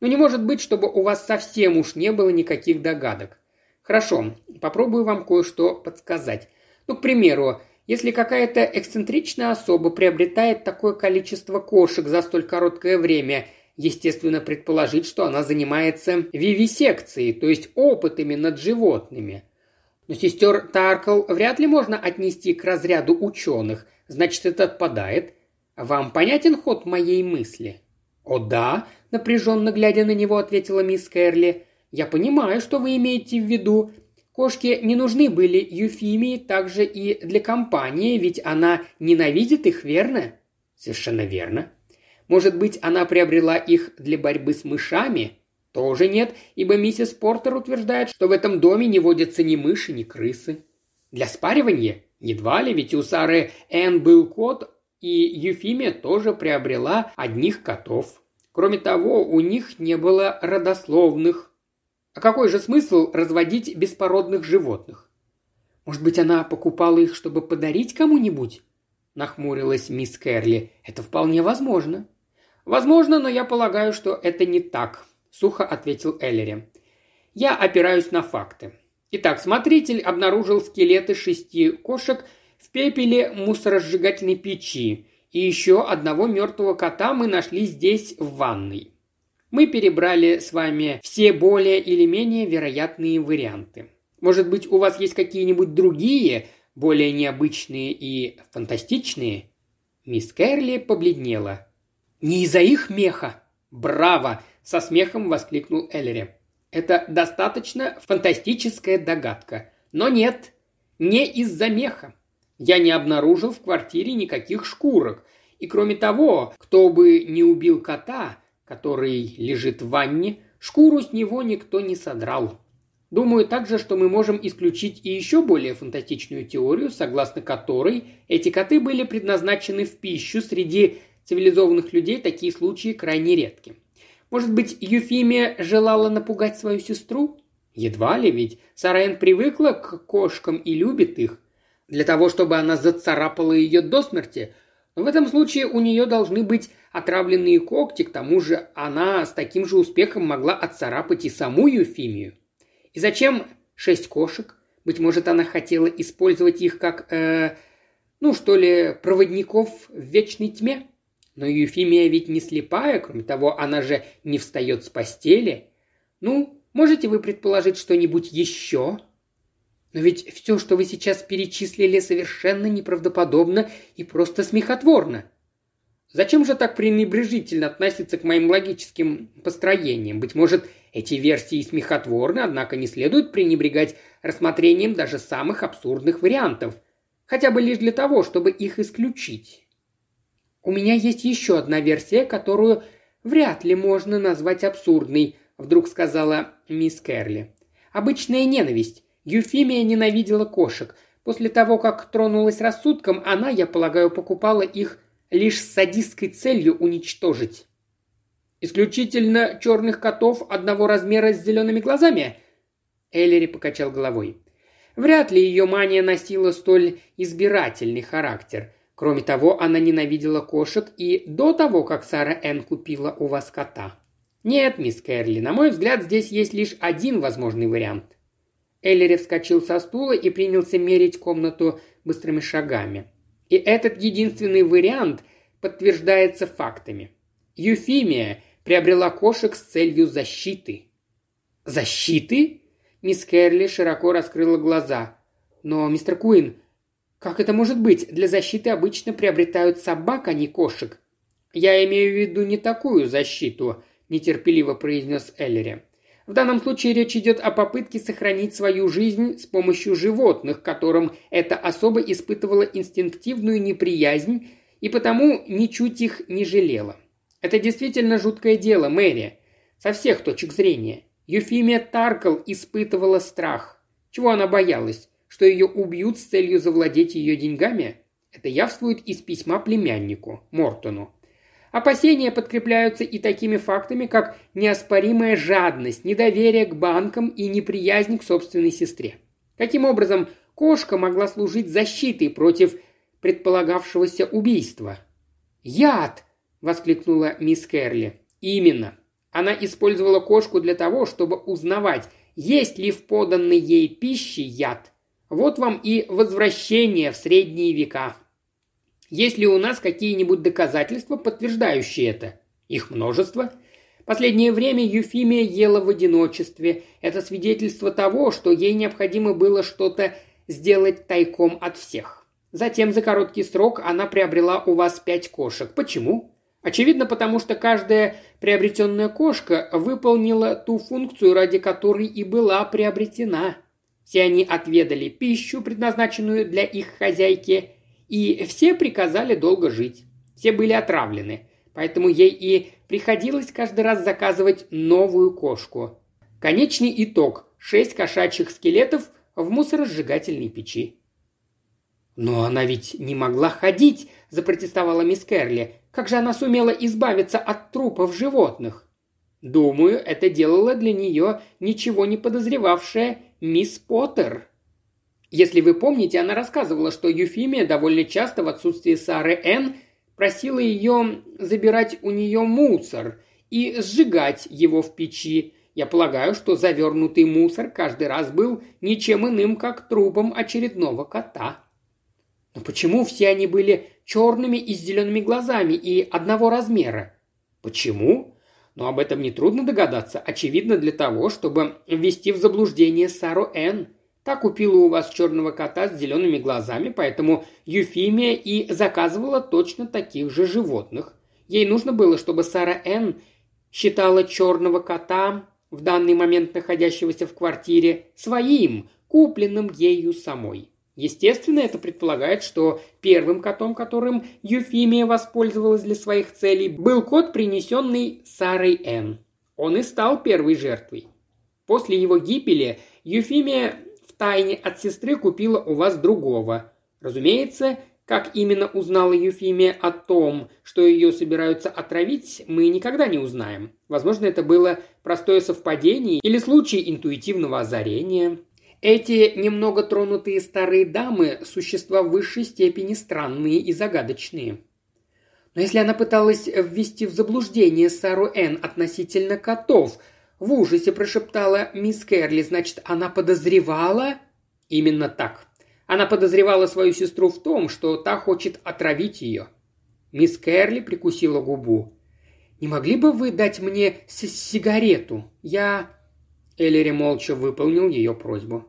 «Ну не может быть, чтобы у вас совсем уж не было никаких догадок. Хорошо, попробую вам кое-что подсказать. Ну, к примеру, если какая-то эксцентричная особа приобретает такое количество кошек за столь короткое время – естественно предположить, что она занимается вивисекцией, то есть опытами над животными. Но сестер Таркл вряд ли можно отнести к разряду ученых, значит, это отпадает. Вам понятен ход моей мысли? «О да», – напряженно глядя на него, ответила мисс Кэрли. «Я понимаю, что вы имеете в виду. Кошки не нужны были Юфимии также и для компании, ведь она ненавидит их, верно?» «Совершенно верно», может быть, она приобрела их для борьбы с мышами? Тоже нет, ибо миссис Портер утверждает, что в этом доме не водятся ни мыши, ни крысы. Для спаривания? Едва ли, ведь у Сары Энн был кот, и Юфимия тоже приобрела одних котов. Кроме того, у них не было родословных. А какой же смысл разводить беспородных животных? Может быть, она покупала их, чтобы подарить кому-нибудь? Нахмурилась мисс Кэрли. Это вполне возможно. «Возможно, но я полагаю, что это не так», – сухо ответил Эллери. «Я опираюсь на факты. Итак, смотритель обнаружил скелеты шести кошек в пепеле мусоросжигательной печи, и еще одного мертвого кота мы нашли здесь, в ванной. Мы перебрали с вами все более или менее вероятные варианты. Может быть, у вас есть какие-нибудь другие, более необычные и фантастичные?» Мисс Кэрли побледнела. «Не из-за их меха!» «Браво!» – со смехом воскликнул Эллери. «Это достаточно фантастическая догадка. Но нет, не из-за меха. Я не обнаружил в квартире никаких шкурок. И кроме того, кто бы не убил кота, который лежит в ванне, шкуру с него никто не содрал. Думаю также, что мы можем исключить и еще более фантастичную теорию, согласно которой эти коты были предназначены в пищу среди цивилизованных людей такие случаи крайне редки. Может быть, Юфимия желала напугать свою сестру? Едва ли, ведь Сарен привыкла к кошкам и любит их. Для того, чтобы она зацарапала ее до смерти, в этом случае у нее должны быть отравленные когти, к тому же она с таким же успехом могла отцарапать и саму Юфимию. И зачем шесть кошек? Быть может, она хотела использовать их как, э, ну что ли, проводников в вечной тьме? Но Юфимия ведь не слепая, кроме того, она же не встает с постели. Ну, можете вы предположить что-нибудь еще? Но ведь все, что вы сейчас перечислили, совершенно неправдоподобно и просто смехотворно. Зачем же так пренебрежительно относиться к моим логическим построениям? Быть может, эти версии смехотворны, однако не следует пренебрегать рассмотрением даже самых абсурдных вариантов, хотя бы лишь для того, чтобы их исключить. У меня есть еще одна версия, которую вряд ли можно назвать абсурдной, вдруг сказала мисс Керли. Обычная ненависть. Юфимия ненавидела кошек. После того, как тронулась рассудком, она, я полагаю, покупала их лишь с садистской целью уничтожить. «Исключительно черных котов одного размера с зелеными глазами?» Эллери покачал головой. Вряд ли ее мания носила столь избирательный характер. Кроме того, она ненавидела кошек и до того, как Сара Энн купила у вас кота. Нет, мисс Кэрли, на мой взгляд, здесь есть лишь один возможный вариант. Эллери вскочил со стула и принялся мерить комнату быстрыми шагами. И этот единственный вариант подтверждается фактами. Юфимия приобрела кошек с целью защиты. «Защиты?» Мисс Керли широко раскрыла глаза. «Но, мистер Куин, как это может быть? Для защиты обычно приобретают собак, а не кошек». «Я имею в виду не такую защиту», – нетерпеливо произнес Эллери. В данном случае речь идет о попытке сохранить свою жизнь с помощью животных, которым эта особа испытывала инстинктивную неприязнь и потому ничуть их не жалела. Это действительно жуткое дело, Мэри. Со всех точек зрения. Юфимия Таркл испытывала страх. Чего она боялась? Что ее убьют с целью завладеть ее деньгами? Это явствует из письма племяннику, Мортону. Опасения подкрепляются и такими фактами, как неоспоримая жадность, недоверие к банкам и неприязнь к собственной сестре. Каким образом кошка могла служить защитой против предполагавшегося убийства? «Яд!» – воскликнула мисс Керли. «Именно. Она использовала кошку для того, чтобы узнавать, есть ли в поданной ей пище яд. Вот вам и возвращение в средние века». Есть ли у нас какие-нибудь доказательства, подтверждающие это? Их множество. Последнее время Юфимия ела в одиночестве. Это свидетельство того, что ей необходимо было что-то сделать тайком от всех. Затем за короткий срок она приобрела у вас пять кошек. Почему? Очевидно, потому что каждая приобретенная кошка выполнила ту функцию, ради которой и была приобретена. Все они отведали пищу, предназначенную для их хозяйки, и все приказали долго жить. Все были отравлены. Поэтому ей и приходилось каждый раз заказывать новую кошку. Конечный итог – шесть кошачьих скелетов в мусоросжигательной печи. «Но она ведь не могла ходить», – запротестовала мисс Керли. «Как же она сумела избавиться от трупов животных?» «Думаю, это делала для нее ничего не подозревавшая мисс Поттер», если вы помните, она рассказывала, что Юфимия довольно часто в отсутствие Сары Н просила ее забирать у нее мусор и сжигать его в печи. Я полагаю, что завернутый мусор каждый раз был ничем иным, как трупом очередного кота. Но почему все они были черными и с зелеными глазами и одного размера? Почему? Но об этом нетрудно догадаться. Очевидно для того, чтобы ввести в заблуждение Сару Н. Та купила у вас черного кота с зелеными глазами, поэтому Юфимия и заказывала точно таких же животных. Ей нужно было, чтобы Сара Н. считала черного кота, в данный момент находящегося в квартире, своим, купленным ею самой. Естественно, это предполагает, что первым котом, которым Юфимия воспользовалась для своих целей, был кот, принесенный Сарой Н. Он и стал первой жертвой. После его гибели Юфимия тайне от сестры купила у вас другого. Разумеется, Как именно узнала Юфимия о том, что ее собираются отравить, мы никогда не узнаем. Возможно, это было простое совпадение или случай интуитивного озарения. Эти немного тронутые старые дамы – существа в высшей степени странные и загадочные. Но если она пыталась ввести в заблуждение Сару Н относительно котов, в ужасе прошептала мисс Кэрли, значит, она подозревала? Именно так. Она подозревала свою сестру в том, что та хочет отравить ее. Мисс Кэрли прикусила губу. «Не могли бы вы дать мне сигарету? Я...» Эллири молча выполнил ее просьбу.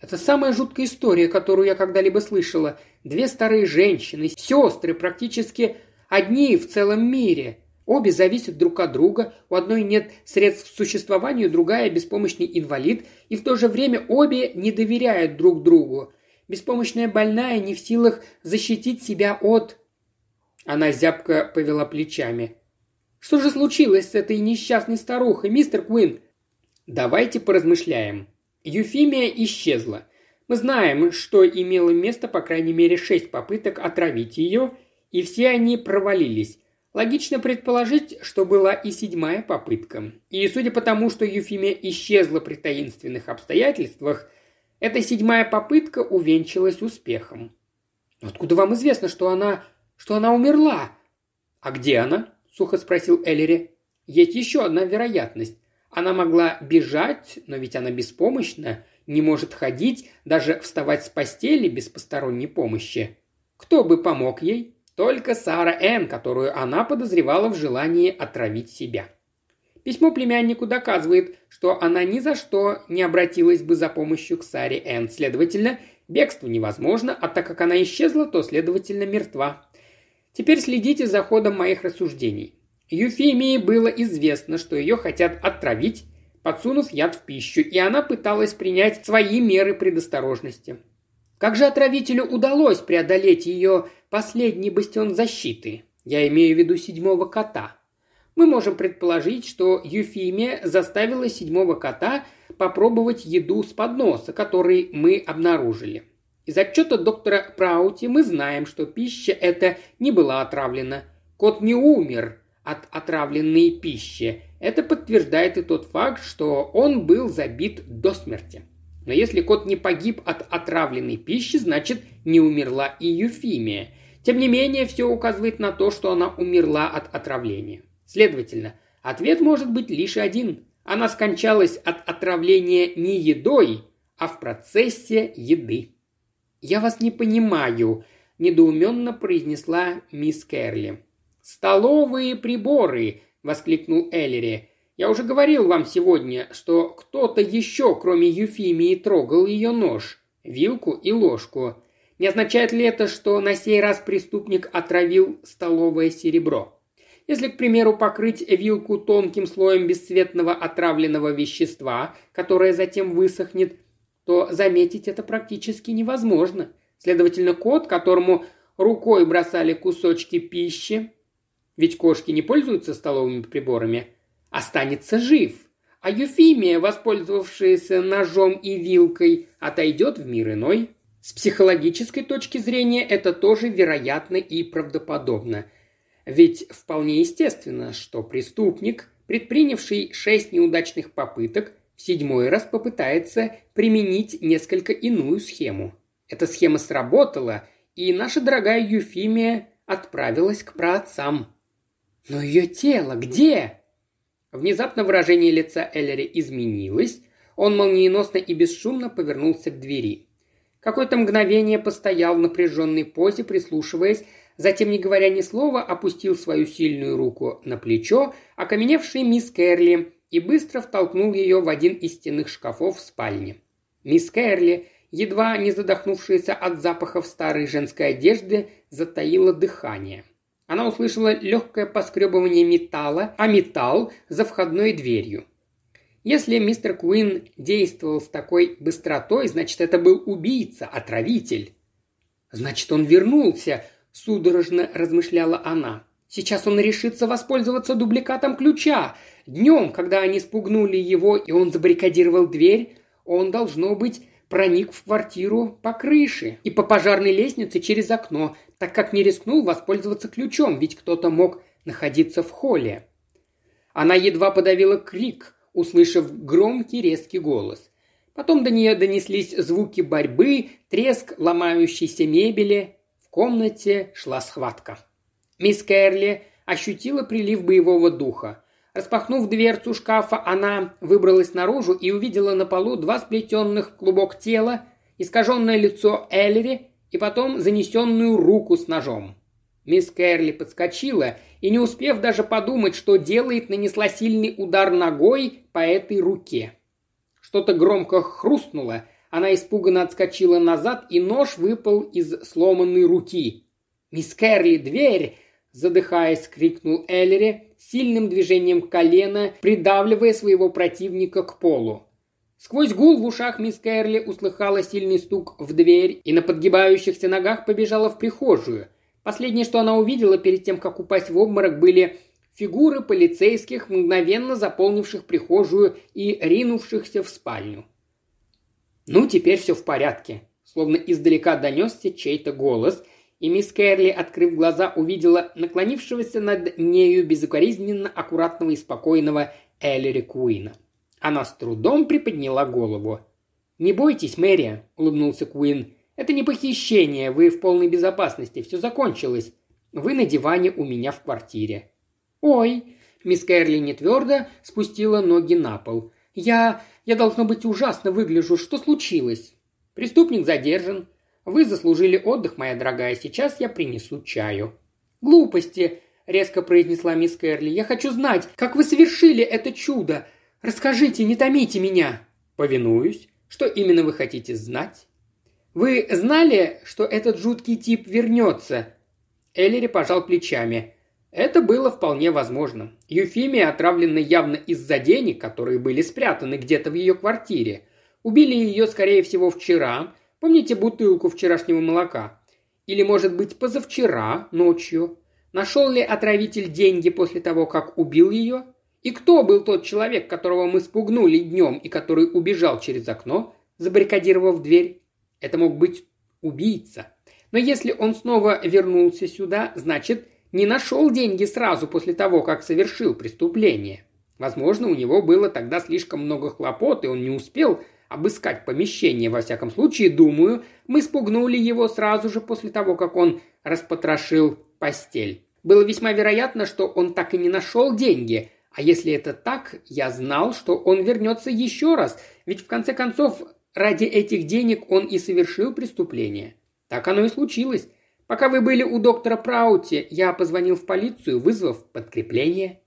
«Это самая жуткая история, которую я когда-либо слышала. Две старые женщины, сестры, практически одни в целом мире. Обе зависят друг от друга, у одной нет средств к существованию, другая – беспомощный инвалид, и в то же время обе не доверяют друг другу. Беспомощная больная не в силах защитить себя от...» Она зябко повела плечами. «Что же случилось с этой несчастной старухой, мистер Куин?» «Давайте поразмышляем. Юфимия исчезла. Мы знаем, что имело место по крайней мере шесть попыток отравить ее, и все они провалились. Логично предположить, что была и седьмая попытка. И судя по тому, что Юфимия исчезла при таинственных обстоятельствах – эта седьмая попытка увенчалась успехом. «Откуда вам известно, что она... что она умерла?» «А где она?» – сухо спросил Эллери. «Есть еще одна вероятность. Она могла бежать, но ведь она беспомощна, не может ходить, даже вставать с постели без посторонней помощи. Кто бы помог ей? Только Сара Энн, которую она подозревала в желании отравить себя. Письмо племяннику доказывает, что она ни за что не обратилась бы за помощью к Саре Энн. Следовательно, бегство невозможно, а так как она исчезла, то, следовательно, мертва. Теперь следите за ходом моих рассуждений. Юфемии было известно, что ее хотят отравить, подсунув яд в пищу, и она пыталась принять свои меры предосторожности. Как же отравителю удалось преодолеть ее последний бастион защиты? Я имею в виду седьмого кота – мы можем предположить, что Юфимия заставила седьмого кота попробовать еду с подноса, который мы обнаружили. Из отчета доктора Праути мы знаем, что пища эта не была отравлена. Кот не умер от отравленной пищи. Это подтверждает и тот факт, что он был забит до смерти. Но если кот не погиб от отравленной пищи, значит не умерла и Юфимия. Тем не менее, все указывает на то, что она умерла от отравления. Следовательно, ответ может быть лишь один. Она скончалась от отравления не едой, а в процессе еды. «Я вас не понимаю», – недоуменно произнесла мисс Кэрли. «Столовые приборы!» – воскликнул Эллери. «Я уже говорил вам сегодня, что кто-то еще, кроме Юфимии, трогал ее нож, вилку и ложку. Не означает ли это, что на сей раз преступник отравил столовое серебро?» Если, к примеру, покрыть вилку тонким слоем бесцветного отравленного вещества, которое затем высохнет, то заметить это практически невозможно. Следовательно, кот, которому рукой бросали кусочки пищи, ведь кошки не пользуются столовыми приборами, останется жив. А Юфимия, воспользовавшаяся ножом и вилкой, отойдет в мир иной. С психологической точки зрения это тоже вероятно и правдоподобно – ведь вполне естественно, что преступник, предпринявший шесть неудачных попыток, в седьмой раз попытается применить несколько иную схему. Эта схема сработала, и наша дорогая Юфимия отправилась к праотцам. Но ее тело где? Внезапно выражение лица Эллери изменилось, он молниеносно и бесшумно повернулся к двери. Какое-то мгновение постоял в напряженной позе, прислушиваясь Затем, не говоря ни слова, опустил свою сильную руку на плечо, окаменевшей мисс Кэрли, и быстро втолкнул ее в один из стенных шкафов в спальне. Мисс Кэрли, едва не задохнувшаяся от запахов старой женской одежды, затаила дыхание. Она услышала легкое поскребывание металла, а металл за входной дверью. Если мистер Куин действовал с такой быстротой, значит, это был убийца, отравитель. Значит, он вернулся, – судорожно размышляла она. Сейчас он решится воспользоваться дубликатом ключа. Днем, когда они спугнули его, и он забаррикадировал дверь, он, должно быть, проник в квартиру по крыше и по пожарной лестнице через окно, так как не рискнул воспользоваться ключом, ведь кто-то мог находиться в холле. Она едва подавила крик, услышав громкий резкий голос. Потом до нее донеслись звуки борьбы, треск ломающейся мебели. В комнате шла схватка. Мисс Кэрли ощутила прилив боевого духа. Распахнув дверцу шкафа, она выбралась наружу и увидела на полу два сплетенных клубок тела, искаженное лицо Эллери и потом занесенную руку с ножом. Мисс Кэрли подскочила и, не успев даже подумать, что делает, нанесла сильный удар ногой по этой руке. Что-то громко хрустнуло, она испуганно отскочила назад, и нож выпал из сломанной руки. «Мисс Кэрли, дверь!» – задыхаясь, крикнул Эллери, сильным движением колена, придавливая своего противника к полу. Сквозь гул в ушах мисс Кэрли услыхала сильный стук в дверь и на подгибающихся ногах побежала в прихожую. Последнее, что она увидела перед тем, как упасть в обморок, были фигуры полицейских, мгновенно заполнивших прихожую и ринувшихся в спальню. «Ну, теперь все в порядке», словно издалека донесся чей-то голос, и мисс Кэрли, открыв глаза, увидела наклонившегося над нею безукоризненно аккуратного и спокойного Эллери Куина. Она с трудом приподняла голову. «Не бойтесь, Мэри», — улыбнулся Куин. «Это не похищение, вы в полной безопасности, все закончилось. Вы на диване у меня в квартире». «Ой!» – мисс Кэрли не твердо спустила ноги на пол. «Я... я, должно быть, ужасно выгляжу. Что случилось?» «Преступник задержан. Вы заслужили отдых, моя дорогая. Сейчас я принесу чаю». «Глупости!» – резко произнесла мисс Кэрли. «Я хочу знать, как вы совершили это чудо. Расскажите, не томите меня». «Повинуюсь. Что именно вы хотите знать?» «Вы знали, что этот жуткий тип вернется?» Эллири пожал плечами. Это было вполне возможно. Юфимия отравлена явно из-за денег, которые были спрятаны где-то в ее квартире. Убили ее, скорее всего, вчера. Помните бутылку вчерашнего молока? Или, может быть, позавчера, ночью? Нашел ли отравитель деньги после того, как убил ее? И кто был тот человек, которого мы спугнули днем и который убежал через окно, забаррикадировав дверь? Это мог быть убийца. Но если он снова вернулся сюда, значит, не нашел деньги сразу после того, как совершил преступление. Возможно, у него было тогда слишком много хлопот, и он не успел обыскать помещение. Во всяком случае, думаю, мы спугнули его сразу же после того, как он распотрошил постель. Было весьма вероятно, что он так и не нашел деньги, а если это так, я знал, что он вернется еще раз, ведь в конце концов ради этих денег он и совершил преступление. Так оно и случилось. Пока вы были у доктора Праути, я позвонил в полицию, вызвав подкрепление».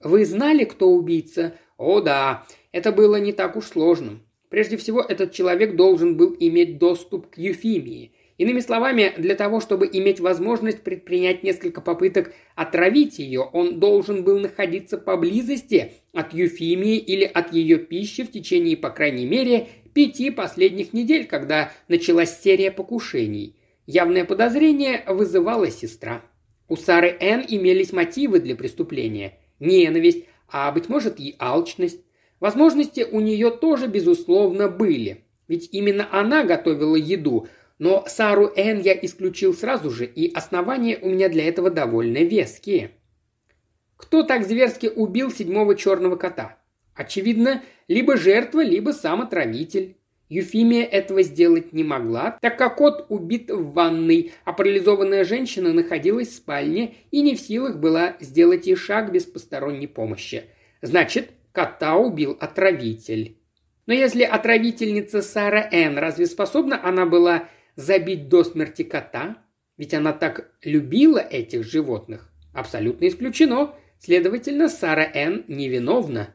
«Вы знали, кто убийца?» «О, да. Это было не так уж сложно. Прежде всего, этот человек должен был иметь доступ к Юфимии. Иными словами, для того, чтобы иметь возможность предпринять несколько попыток отравить ее, он должен был находиться поблизости от Юфимии или от ее пищи в течение, по крайней мере, пяти последних недель, когда началась серия покушений. Явное подозрение вызывала сестра. У Сары Н имелись мотивы для преступления. Ненависть, а, быть может, и алчность. Возможности у нее тоже, безусловно, были. Ведь именно она готовила еду, но Сару Н я исключил сразу же, и основания у меня для этого довольно веские. Кто так зверски убил седьмого черного кота? Очевидно, либо жертва, либо сам отравитель. Юфимия этого сделать не могла, так как кот убит в ванной, а парализованная женщина находилась в спальне и не в силах была сделать и шаг без посторонней помощи. Значит, кота убил отравитель. Но если отравительница Сара Н. разве способна она была забить до смерти кота? Ведь она так любила этих животных. Абсолютно исключено. Следовательно, Сара Н. невиновна.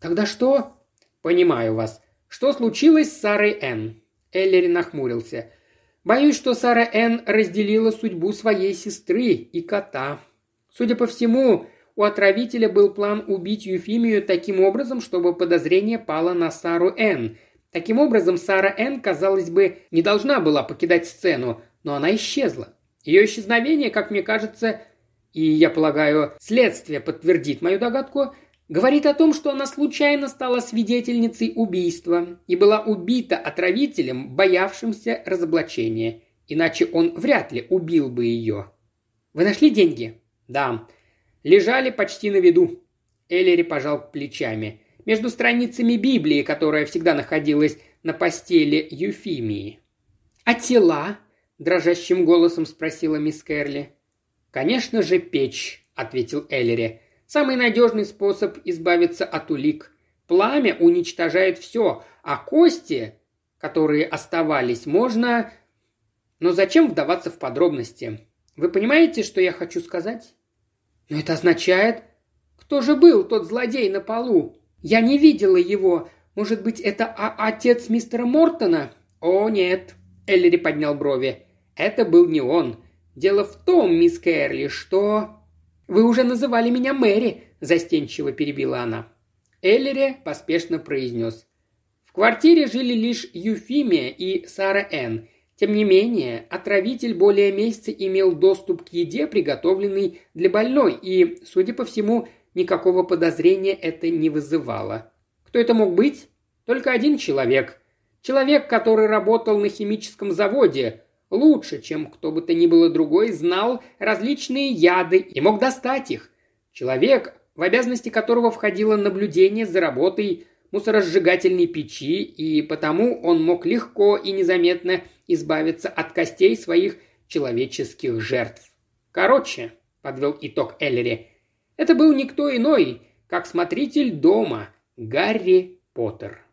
Тогда что? Понимаю вас. Что случилось с Сарой Н? Эллери нахмурился. Боюсь, что Сара Н разделила судьбу своей сестры и кота. Судя по всему, у отравителя был план убить Юфимию таким образом, чтобы подозрение пало на Сару Н. Таким образом, Сара Н, казалось бы, не должна была покидать сцену, но она исчезла. Ее исчезновение, как мне кажется, и, я полагаю, следствие подтвердит мою догадку, Говорит о том, что она случайно стала свидетельницей убийства и была убита отравителем, боявшимся разоблачения. Иначе он вряд ли убил бы ее. Вы нашли деньги? Да. Лежали почти на виду. Эллири пожал плечами. Между страницами Библии, которая всегда находилась на постели Юфимии. «А тела?» – дрожащим голосом спросила мисс Керли. «Конечно же, печь», – ответил Эллири. «Самый надежный способ избавиться от улик. Пламя уничтожает все, а кости, которые оставались, можно... Но зачем вдаваться в подробности? Вы понимаете, что я хочу сказать? Но это означает... Кто же был тот злодей на полу? Я не видела его. Может быть, это а отец мистера Мортона? О, нет. Эллири поднял брови. Это был не он. Дело в том, мисс Кэрли, что... Вы уже называли меня Мэри, застенчиво перебила она. Эллири поспешно произнес. В квартире жили лишь Юфимия и Сара Энн, тем не менее, отравитель более месяца имел доступ к еде, приготовленной для больной, и, судя по всему, никакого подозрения это не вызывало. Кто это мог быть? Только один человек. Человек, который работал на химическом заводе, лучше, чем кто бы то ни было другой, знал различные яды и мог достать их. Человек, в обязанности которого входило наблюдение за работой мусоросжигательной печи, и потому он мог легко и незаметно избавиться от костей своих человеческих жертв. Короче, подвел итог Эллери, это был никто иной, как смотритель дома Гарри Поттер.